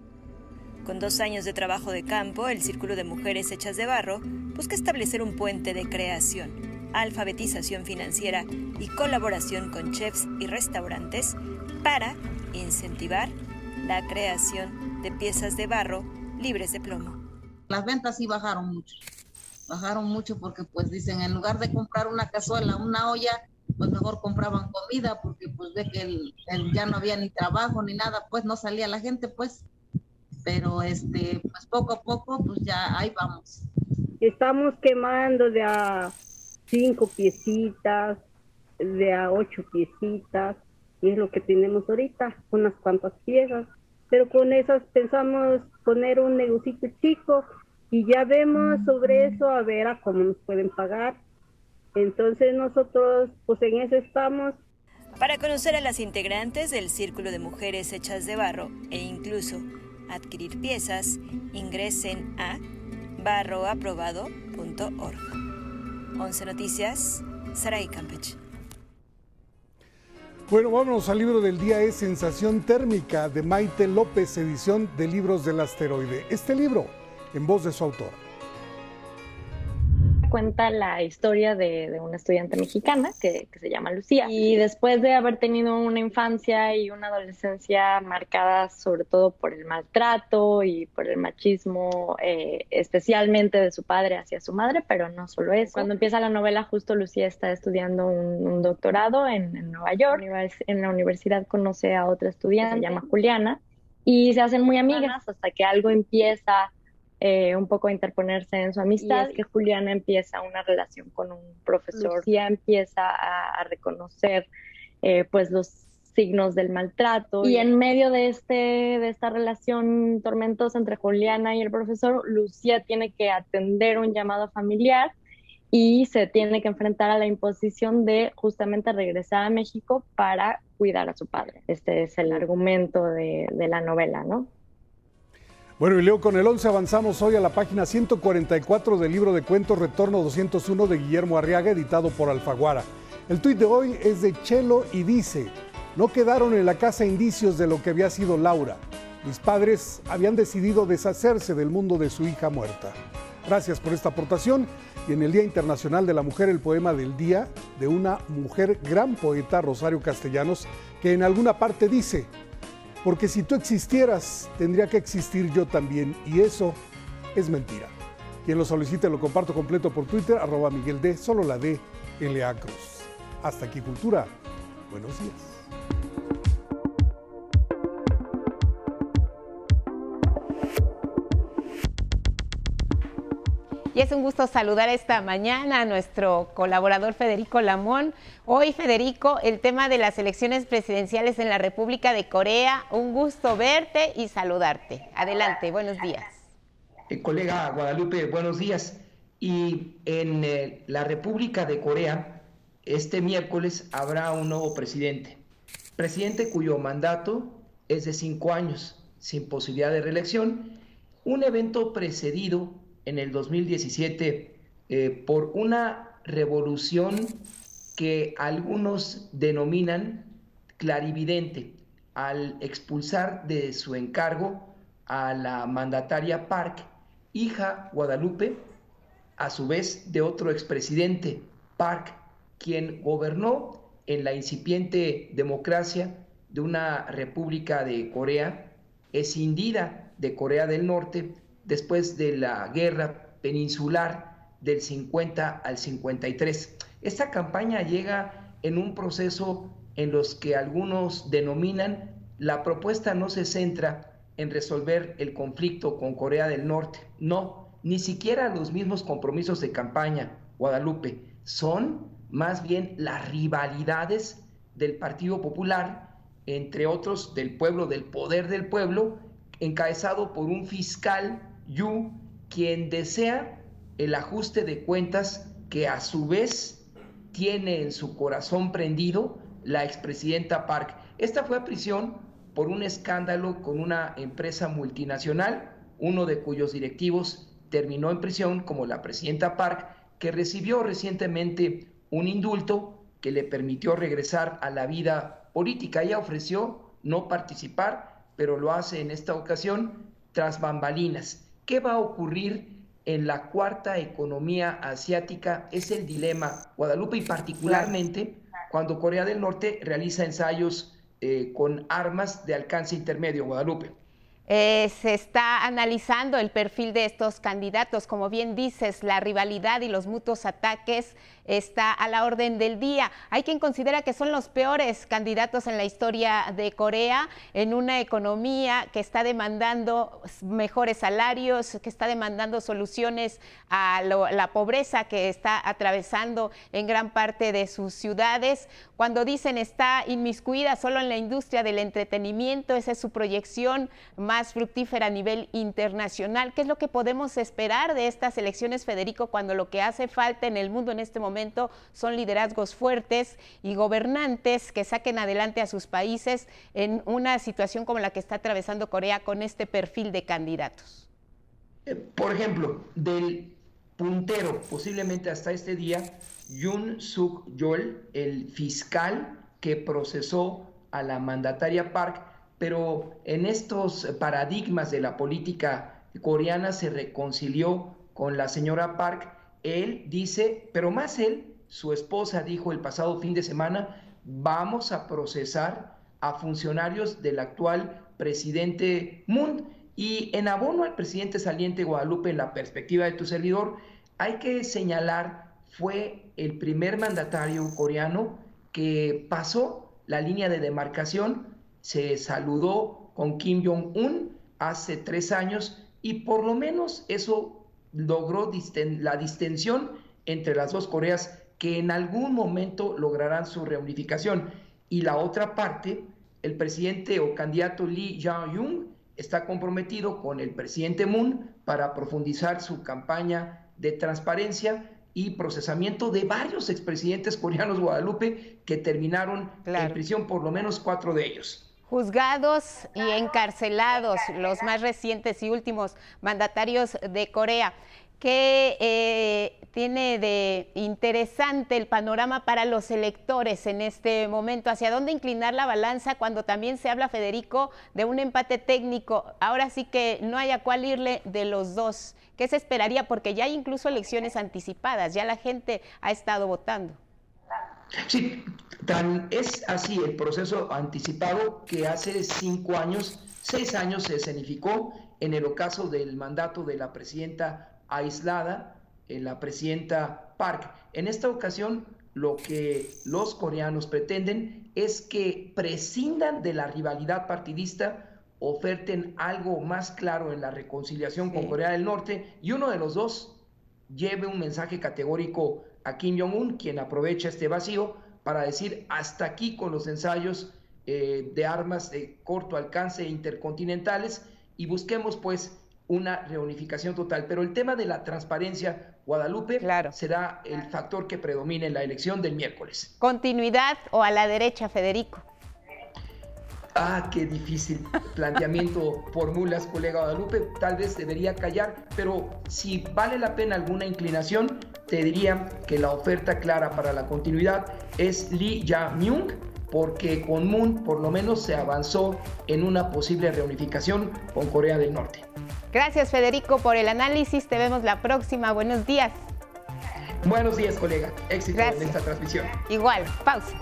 Con dos años de trabajo de campo, el Círculo de Mujeres Hechas de Barro busca establecer un puente de creación, alfabetización financiera y colaboración con chefs y restaurantes para incentivar la creación de piezas de barro libres de plomo. Las ventas sí bajaron mucho bajaron mucho porque pues dicen, en lugar de comprar una cazuela, una olla, pues mejor compraban comida porque pues ve que el, ya no había ni trabajo ni nada, pues no salía la gente pues, pero este, pues poco a poco pues ya ahí vamos. Estamos quemando de a cinco piecitas, de a ocho piecitas, y es lo que tenemos ahorita, unas cuantas piezas, pero con esas pensamos poner un negocio chico y ya vemos sobre eso a ver a cómo nos pueden pagar. Entonces nosotros pues en eso estamos. Para conocer a las integrantes del Círculo de Mujeres Hechas de Barro e incluso adquirir piezas, ingresen a barroaprobado.org. 11 Noticias, Saray Campech. Bueno, vámonos al libro del día, es Sensación Térmica de Maite López, edición de Libros del Asteroide. Este libro en voz de su autor cuenta la historia de, una estudiante mexicana que, se llama Lucía. Y después de haber tenido una infancia y una adolescencia marcadas sobre todo por el maltrato y por el machismo, eh, especialmente de su padre hacia su madre, pero no solo eso. Cuando empieza la novela, justo Lucía está estudiando un, doctorado en, en, Nueva York. En la universidad conoce a otra estudiante, se llama Juliana, y se hacen muy amigas hasta que algo empieza eh, un poco a interponerse en su amistad, y es que Juliana empieza una relación con un profesor, Lucía empieza a, reconocer eh, pues los signos del maltrato y en medio de este de esta relación tormentosa entre Juliana y el profesor, Lucía tiene que atender un llamado familiar y se tiene que enfrentar a la imposición de justamente regresar a México para cuidar a su padre. Este es el argumento de, de la novela, ¿no? Bueno, y leo con el 11 avanzamos hoy a la página 144 del libro de cuentos Retorno 201 de Guillermo Arriaga, editado por Alfaguara. El tuit de hoy es de Chelo y dice, no quedaron en la casa indicios de lo que había sido Laura. Mis padres habían decidido deshacerse del mundo de su hija muerta. Gracias por esta aportación y en el Día Internacional de la Mujer el poema del día de una mujer gran poeta, Rosario Castellanos, que en alguna parte dice, porque si tú existieras, tendría que existir yo también, y eso es mentira. Quien lo solicite lo comparto completo por Twitter, arroba Miguel D, solo la D, L.A. Cruz. Hasta aquí, Cultura. Buenos días. Es un gusto saludar esta mañana a nuestro colaborador Federico Lamón. Hoy, Federico, el tema de las elecciones presidenciales en la República de Corea. Un gusto verte y saludarte. Adelante, buenos días. Eh, colega Guadalupe, buenos días. Y en eh, la República de Corea, este miércoles habrá un nuevo presidente. Presidente cuyo mandato es de cinco años, sin posibilidad de reelección. Un evento precedido en el 2017 eh, por una revolución que algunos denominan clarividente al expulsar de su encargo a la mandataria Park, hija Guadalupe, a su vez de otro expresidente, Park, quien gobernó en la incipiente democracia de una república de Corea, escindida de Corea del Norte después de la guerra peninsular del 50 al 53. Esta campaña llega en un proceso en los que algunos denominan la propuesta no se centra en resolver el conflicto con Corea del Norte. No, ni siquiera los mismos compromisos de campaña, Guadalupe, son más bien las rivalidades del Partido Popular, entre otros del pueblo, del poder del pueblo, encabezado por un fiscal, Yu, quien desea el ajuste de cuentas que a su vez tiene en su corazón prendido la expresidenta Park. Esta fue a prisión por un escándalo con una empresa multinacional, uno de cuyos directivos terminó en prisión como la presidenta Park, que recibió recientemente un indulto que le permitió regresar a la vida política. Ella ofreció no participar, pero lo hace en esta ocasión tras bambalinas. ¿Qué va a ocurrir en la cuarta economía asiática? Es el dilema, Guadalupe, y particularmente cuando Corea del Norte realiza ensayos eh, con armas de alcance intermedio, Guadalupe. Eh, se está analizando el perfil de estos candidatos. Como bien dices, la rivalidad y los mutuos ataques está a la orden del día. Hay quien considera que son los peores candidatos en la historia de Corea, en una economía que está demandando mejores salarios, que está demandando soluciones a la pobreza que está atravesando en gran parte de sus ciudades. Cuando dicen está inmiscuida solo en la industria del entretenimiento, esa es su proyección más fructífera a nivel internacional. ¿Qué es lo que podemos esperar de estas elecciones, Federico, cuando lo que hace falta en el mundo en este momento son liderazgos fuertes y gobernantes que saquen adelante a sus países en una situación como la que está atravesando Corea con este perfil de candidatos. Eh, por ejemplo, del puntero, posiblemente hasta este día, Yun Suk Yol, el fiscal que procesó a la mandataria Park, pero en estos paradigmas de la política coreana se reconcilió con la señora Park él dice, pero más él, su esposa dijo el pasado fin de semana, vamos a procesar a funcionarios del actual presidente Moon. Y en abono al presidente saliente Guadalupe, en la perspectiva de tu servidor, hay que señalar, fue el primer mandatario coreano que pasó la línea de demarcación, se saludó con Kim Jong-un hace tres años y por lo menos eso logró la distensión entre las dos Coreas que en algún momento lograrán su reunificación. Y la otra parte, el presidente o candidato Lee Jae-yong está comprometido con el presidente Moon para profundizar su campaña de transparencia y procesamiento de varios expresidentes coreanos Guadalupe que terminaron en prisión, por lo menos cuatro de ellos juzgados y encarcelados, los más recientes y últimos mandatarios de Corea. ¿Qué eh, tiene de interesante el panorama para los electores en este momento? ¿Hacia dónde inclinar la balanza cuando también se habla, Federico, de un empate técnico? Ahora sí que no hay a cuál irle de los dos. ¿Qué se esperaría? Porque ya hay incluso elecciones anticipadas, ya la gente ha estado votando. Sí, tan es así el proceso anticipado que hace cinco años, seis años se escenificó en el ocaso del mandato de la presidenta aislada, en la presidenta Park. En esta ocasión, lo que los coreanos pretenden es que prescindan de la rivalidad partidista, oferten algo más claro en la reconciliación con Corea del Norte y uno de los dos lleve un mensaje categórico a Kim Jong-un, quien aprovecha este vacío para decir hasta aquí con los ensayos eh, de armas de corto alcance intercontinentales y busquemos pues una reunificación total. Pero el tema de la transparencia, Guadalupe, será el factor que predomine en la elección del miércoles. Continuidad o a la derecha, Federico. Ah, qué difícil planteamiento formulas, colega Guadalupe. Tal vez debería callar, pero si vale la pena alguna inclinación, te diría que la oferta clara para la continuidad es Lee Ja-myung, porque con Moon por lo menos se avanzó en una posible reunificación con Corea del Norte. Gracias Federico por el análisis, te vemos la próxima, buenos días. Buenos días colega, éxito en esta transmisión. Igual, pausa.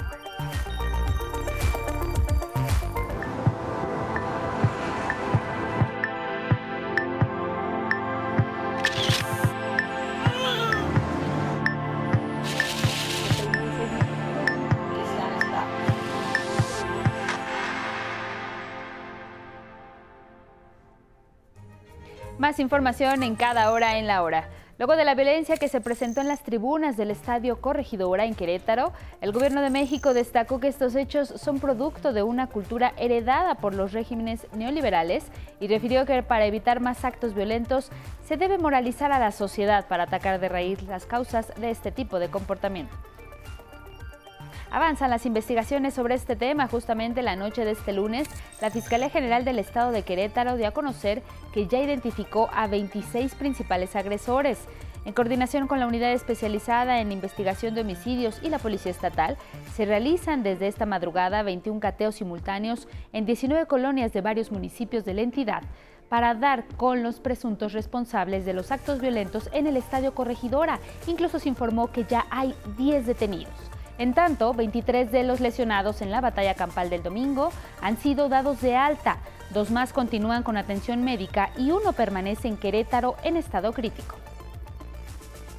Más información en cada hora en la hora. Luego de la violencia que se presentó en las tribunas del Estadio Corregidora en Querétaro, el gobierno de México destacó que estos hechos son producto de una cultura heredada por los regímenes neoliberales y refirió que para evitar más actos violentos se debe moralizar a la sociedad para atacar de raíz las causas de este tipo de comportamiento. Avanzan las investigaciones sobre este tema. Justamente la noche de este lunes, la Fiscalía General del Estado de Querétaro dio a conocer que ya identificó a 26 principales agresores. En coordinación con la unidad especializada en investigación de homicidios y la Policía Estatal, se realizan desde esta madrugada 21 cateos simultáneos en 19 colonias de varios municipios de la entidad para dar con los presuntos responsables de los actos violentos en el Estadio Corregidora. Incluso se informó que ya hay 10 detenidos. En tanto, 23 de los lesionados en la batalla campal del domingo han sido dados de alta, dos más continúan con atención médica y uno permanece en Querétaro en estado crítico.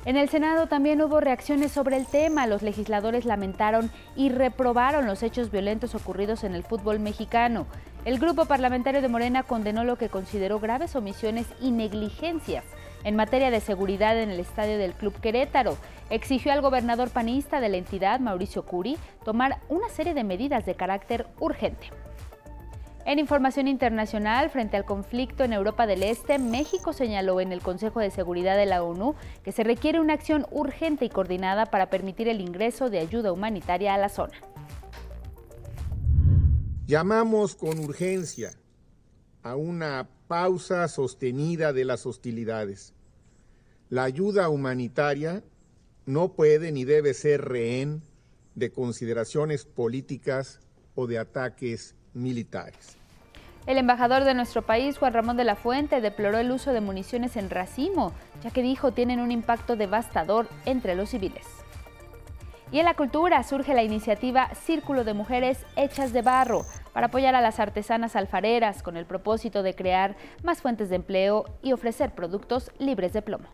En el Senado también hubo reacciones sobre el tema. Los legisladores lamentaron y reprobaron los hechos violentos ocurridos en el fútbol mexicano. El grupo parlamentario de Morena condenó lo que consideró graves omisiones y negligencias en materia de seguridad en el estadio del Club Querétaro. Exigió al gobernador panista de la entidad, Mauricio Curi, tomar una serie de medidas de carácter urgente. En información internacional, frente al conflicto en Europa del Este, México señaló en el Consejo de Seguridad de la ONU que se requiere una acción urgente y coordinada para permitir el ingreso de ayuda humanitaria a la zona. Llamamos con urgencia a una pausa sostenida de las hostilidades. La ayuda humanitaria no puede ni debe ser rehén de consideraciones políticas o de ataques militares. El embajador de nuestro país, Juan Ramón de la Fuente, deploró el uso de municiones en racimo, ya que dijo tienen un impacto devastador entre los civiles. Y en la cultura surge la iniciativa Círculo de Mujeres Hechas de Barro para apoyar a las artesanas alfareras con el propósito de crear más fuentes de empleo y ofrecer productos libres de plomo.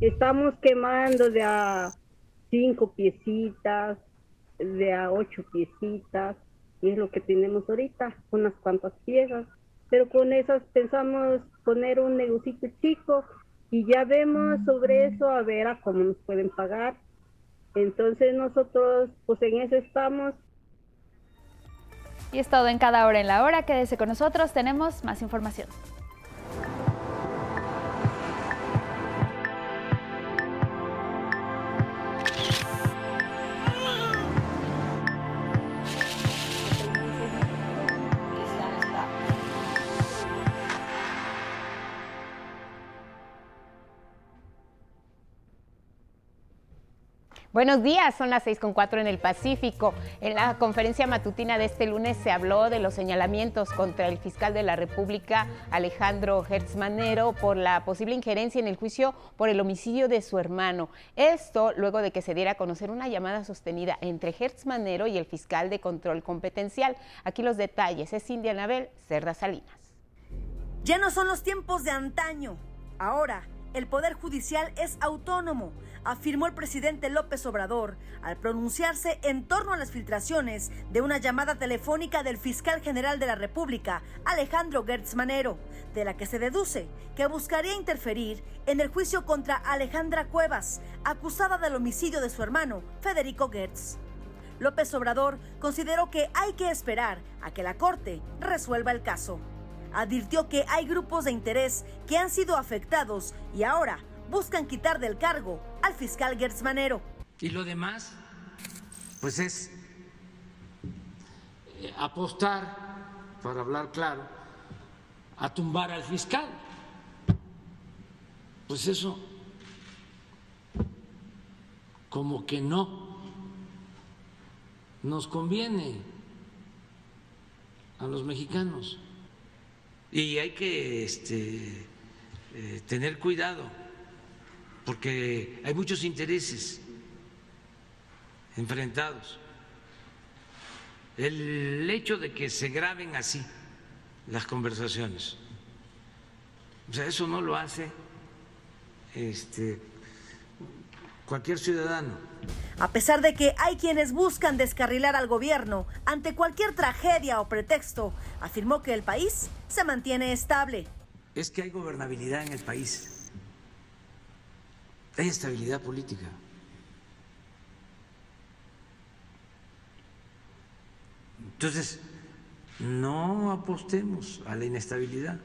Estamos quemando de a cinco piecitas, de a ocho piecitas, y es lo que tenemos ahorita, unas cuantas piezas. Pero con esas pensamos poner un negocito chico y ya vemos sobre eso a ver a cómo nos pueden pagar. Entonces nosotros pues en eso estamos y es todo en cada hora en la hora. Quédese con nosotros, tenemos más información. Buenos días, son las seis con cuatro en el Pacífico. En la conferencia matutina de este lunes se habló de los señalamientos contra el fiscal de la República, Alejandro Hertzmanero, por la posible injerencia en el juicio por el homicidio de su hermano. Esto luego de que se diera a conocer una llamada sostenida entre Hertzmanero y el fiscal de control competencial. Aquí los detalles. Es Cindy Anabel Cerda Salinas. Ya no son los tiempos de antaño. Ahora, el Poder Judicial es autónomo afirmó el presidente López Obrador al pronunciarse en torno a las filtraciones de una llamada telefónica del fiscal general de la República, Alejandro Gertz Manero, de la que se deduce que buscaría interferir en el juicio contra Alejandra Cuevas, acusada del homicidio de su hermano, Federico Gertz. López Obrador consideró que hay que esperar a que la Corte resuelva el caso. Advirtió que hay grupos de interés que han sido afectados y ahora buscan quitar del cargo al fiscal Gertz Manero. Y lo demás, pues es apostar, para hablar claro, a tumbar al fiscal. Pues eso, como que no nos conviene a los mexicanos. Y hay que este, eh, tener cuidado porque hay muchos intereses enfrentados. El hecho de que se graben así las conversaciones, o sea, eso no lo hace este, cualquier ciudadano. A pesar de que hay quienes buscan descarrilar al gobierno ante cualquier tragedia o pretexto, afirmó que el país se mantiene estable. es que hay gobernabilidad en el país, hay estabilidad política. Entonces, no apostemos a la inestabilidad.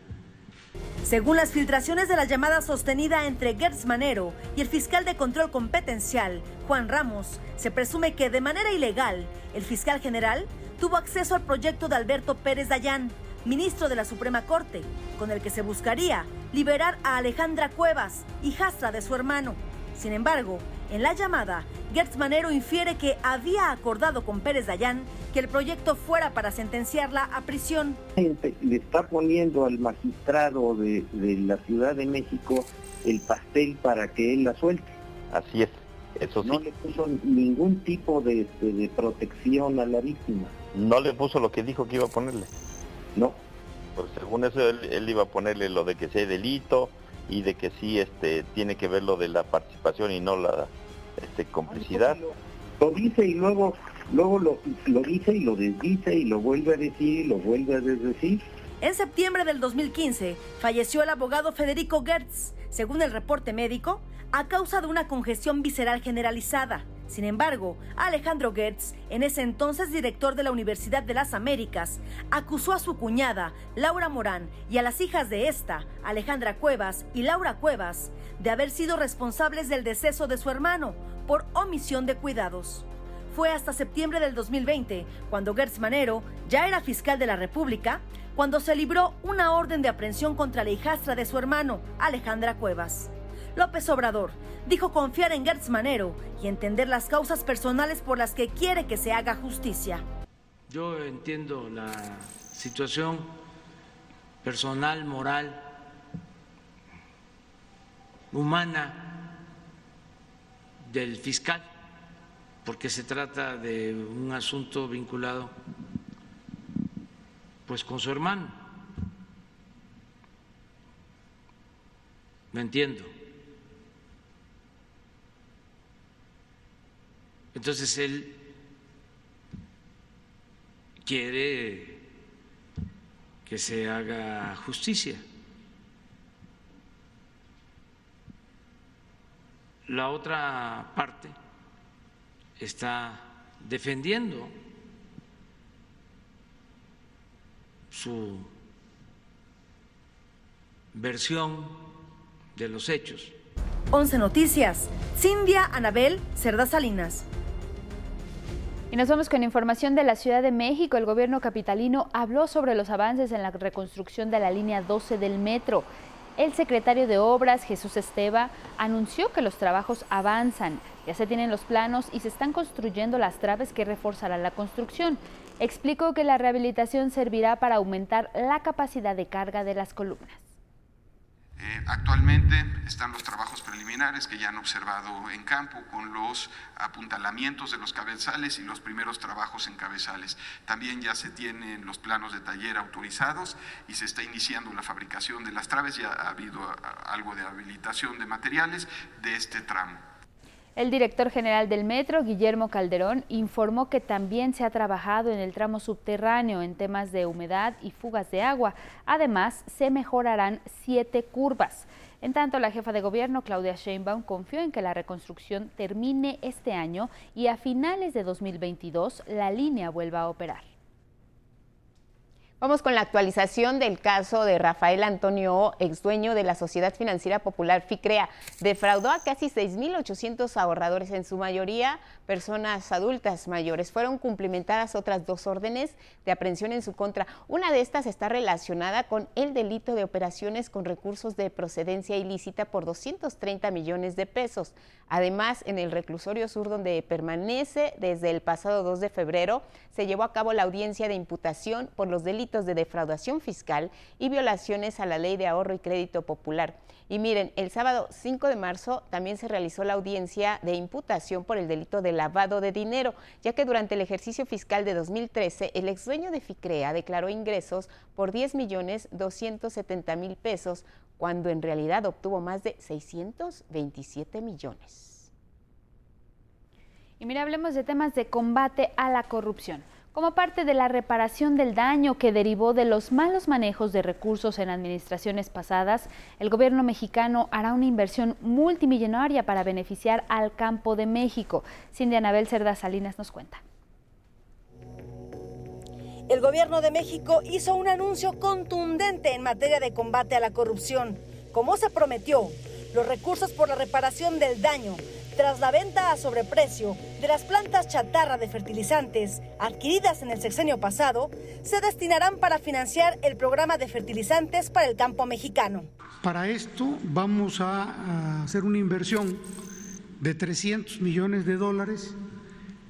Según las filtraciones de la llamada sostenida entre Gertz Manero y el fiscal de control competencial, Juan Ramos, se presume que de manera ilegal el fiscal general tuvo acceso al proyecto de Alberto Pérez Dayán, ministro de la Suprema Corte, con el que se buscaría liberar a Alejandra Cuevas, hijastra de su hermano. Sin embargo, en la llamada, Gertz Manero infiere que había acordado con Pérez Dayán que el proyecto fuera para sentenciarla a prisión. Le está poniendo al magistrado de, la Ciudad de México el pastel para que él la suelte. Así es, eso sí. No le puso ningún tipo de, protección a la víctima. No le puso lo que dijo que iba a ponerle. No. Pues según eso él, iba a ponerle lo de que sea delito y de que sí este tiene que ver lo de la participación y no la este, complicidad. Lo, dice y luego luego lo, lo dice y lo desdice y lo vuelve a decir y lo vuelve a desdecir. En septiembre del 2015 falleció el abogado Federico Gertz, según el reporte médico, a causa de una congestión visceral generalizada. Sin embargo, Alejandro Gertz, en ese entonces director de la Universidad de las Américas, acusó a su cuñada, Laura Morán, y a las hijas de esta, Alejandra Cuevas y Laura Cuevas, de haber sido responsables del deceso de su hermano por omisión de cuidados. Fue hasta septiembre del 2020, cuando Gertz Manero ya era fiscal de la República, cuando se libró una orden de aprehensión contra la hijastra de su hermano, Alejandra Cuevas. López Obrador dijo confiar en Gertz Manero y entender las causas personales por las que quiere que se haga justicia. Yo entiendo la situación personal, moral, humana del fiscal, porque se trata de un asunto vinculado pues con su hermano. ¿Me entiendo? Entonces él quiere que se haga justicia. La otra parte está defendiendo su versión de los hechos. 11 Noticias, Cindia Anabel Cerda Salinas. Y nos vamos con información de la Ciudad de México. El gobierno capitalino habló sobre los avances en la reconstrucción de la línea 12 del metro. El secretario de Obras, Jesús Esteba, anunció que los trabajos avanzan. Ya se tienen los planos y se están construyendo las traves que reforzarán la construcción. Explicó que la rehabilitación servirá para aumentar la capacidad de carga de las columnas. Eh, actualmente están los trabajos preliminares que ya han observado en campo con los apuntalamientos de los cabezales y los primeros trabajos en cabezales. También ya se tienen los planos de taller autorizados y se está iniciando la fabricación de las traves. Ya ha habido algo de habilitación de materiales de este tramo. El director general del metro, Guillermo Calderón, informó que también se ha trabajado en el tramo subterráneo en temas de humedad y fugas de agua. Además, se mejorarán siete curvas. En tanto, la jefa de gobierno, Claudia Sheinbaum, confió en que la reconstrucción termine este año y a finales de 2022 la línea vuelva a operar. Vamos con la actualización del caso de Rafael Antonio ex dueño de la Sociedad Financiera Popular FICREA. Defraudó a casi 6.800 ahorradores, en su mayoría personas adultas mayores. Fueron cumplimentadas otras dos órdenes de aprehensión en su contra. Una de estas está relacionada con el delito de operaciones con recursos de procedencia ilícita por 230 millones de pesos. Además, en el reclusorio sur donde permanece desde el pasado 2 de febrero, se llevó a cabo la audiencia de imputación por los delitos de defraudación fiscal y violaciones a la ley de ahorro y crédito popular. Y miren, el sábado 5 de marzo también se realizó la audiencia de imputación por el delito de lavado de dinero, ya que durante el ejercicio fiscal de 2013 el ex dueño de FICREA declaró ingresos por 10 millones 270 mil pesos cuando en realidad obtuvo más de 627 millones. Y mira, hablemos de temas de combate a la corrupción. Como parte de la reparación del daño que derivó de los malos manejos de recursos en administraciones pasadas, el gobierno mexicano hará una inversión multimillonaria para beneficiar al campo de México. Cindy Anabel Cerda Salinas nos cuenta. El gobierno de México hizo un anuncio contundente en materia de combate a la corrupción. Como se prometió, los recursos por la reparación del daño tras la venta a sobreprecio de las plantas chatarra de fertilizantes adquiridas en el sexenio pasado, se destinarán para financiar el programa de fertilizantes para el campo mexicano. Para esto vamos a hacer una inversión de 300 millones de dólares,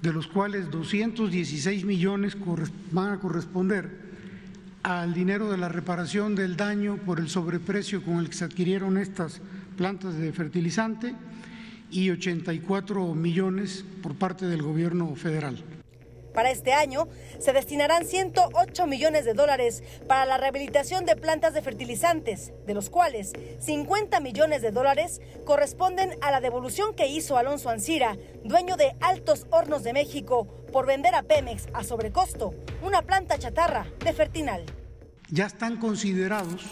de los cuales 216 millones van a corresponder al dinero de la reparación del daño por el sobreprecio con el que se adquirieron estas plantas de fertilizante y 84 millones por parte del gobierno federal. Para este año se destinarán 108 millones de dólares para la rehabilitación de plantas de fertilizantes, de los cuales 50 millones de dólares corresponden a la devolución que hizo Alonso Ancira, dueño de Altos Hornos de México, por vender a Pemex a sobrecosto una planta chatarra de Fertinal. Ya están considerados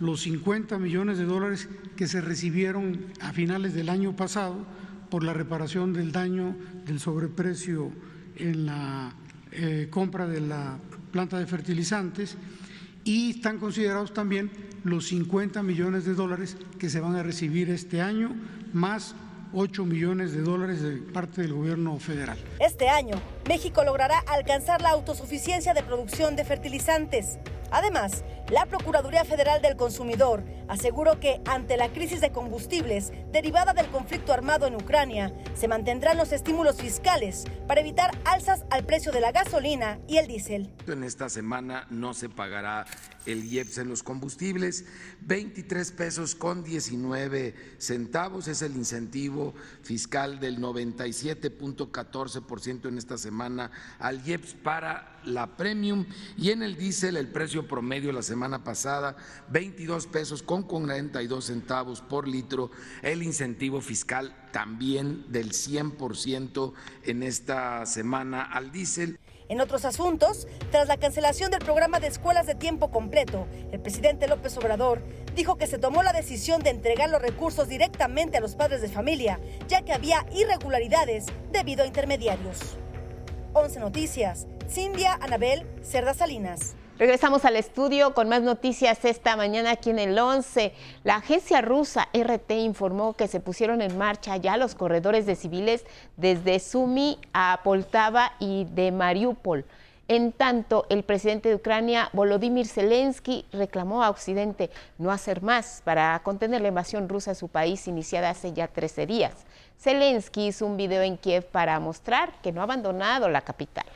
los 50 millones de dólares que se recibieron a finales del año pasado por la reparación del daño del sobreprecio en la eh, compra de la planta de fertilizantes y están considerados también los 50 millones de dólares que se van a recibir este año, más 8 millones de dólares de parte del gobierno federal. Este año, México logrará alcanzar la autosuficiencia de producción de fertilizantes. Además, la Procuraduría Federal del Consumidor aseguró que ante la crisis de combustibles derivada del conflicto armado en Ucrania, se mantendrán los estímulos fiscales para evitar alzas al precio de la gasolina y el diésel. En esta semana no se pagará el IEPS en los combustibles, 23 pesos con 19 centavos es el incentivo fiscal del 97.14% en esta semana al IEPS para la premium y en el diésel el precio promedio la semana pasada, 22 pesos con 42 centavos por litro, el incentivo fiscal también del 100% en esta semana al diésel. En otros asuntos, tras la cancelación del programa de escuelas de tiempo completo, el presidente López Obrador dijo que se tomó la decisión de entregar los recursos directamente a los padres de familia, ya que había irregularidades debido a intermediarios. 11 Noticias, Cindia Anabel Cerda Salinas. Regresamos al estudio con más noticias esta mañana aquí en el 11. La agencia rusa RT informó que se pusieron en marcha ya los corredores de civiles desde Sumi a Poltava y de Mariupol. En tanto, el presidente de Ucrania, Volodymyr Zelensky, reclamó a Occidente no hacer más para contener la invasión rusa a su país iniciada hace ya 13 días. Zelensky hizo un video en Kiev para mostrar que no ha abandonado la capital.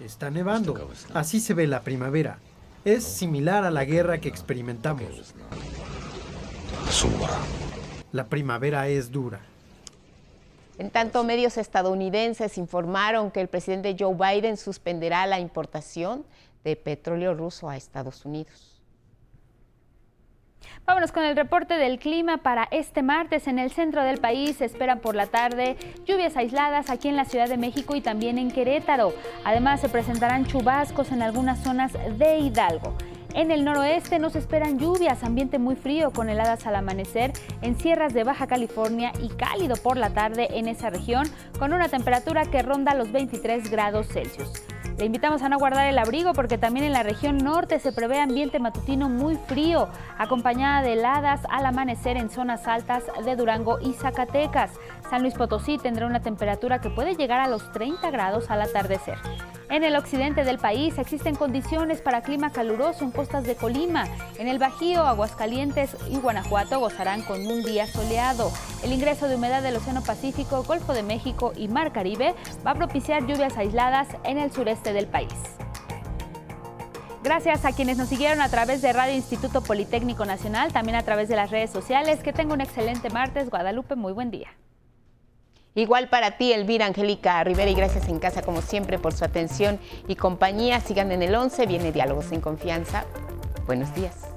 Está nevando. Así se ve la primavera. Es similar a la guerra que experimentamos. La primavera es dura. En tanto, medios estadounidenses informaron que el presidente Joe Biden suspenderá la importación de petróleo ruso a Estados Unidos. Vámonos con el reporte del clima para este martes. En el centro del país se esperan por la tarde lluvias aisladas aquí en la Ciudad de México y también en Querétaro. Además se presentarán chubascos en algunas zonas de Hidalgo. En el noroeste nos esperan lluvias, ambiente muy frío con heladas al amanecer en sierras de Baja California y cálido por la tarde en esa región con una temperatura que ronda los 23 grados Celsius. Le invitamos a no guardar el abrigo porque también en la región norte se prevé ambiente matutino muy frío, acompañada de heladas al amanecer en zonas altas de Durango y Zacatecas. San Luis Potosí tendrá una temperatura que puede llegar a los 30 grados al atardecer. En el occidente del país existen condiciones para clima caluroso en costas de Colima. En el Bajío, Aguascalientes y Guanajuato gozarán con un día soleado. El ingreso de humedad del Océano Pacífico, Golfo de México y Mar Caribe va a propiciar lluvias aisladas en el sureste del país. Gracias a quienes nos siguieron a través de Radio Instituto Politécnico Nacional, también a través de las redes sociales. Que tenga un excelente martes. Guadalupe, muy buen día. Igual para ti, Elvira Angélica Rivera, y gracias en casa como siempre por su atención y compañía. Sigan en el 11, viene Diálogos en Confianza. Buenos días.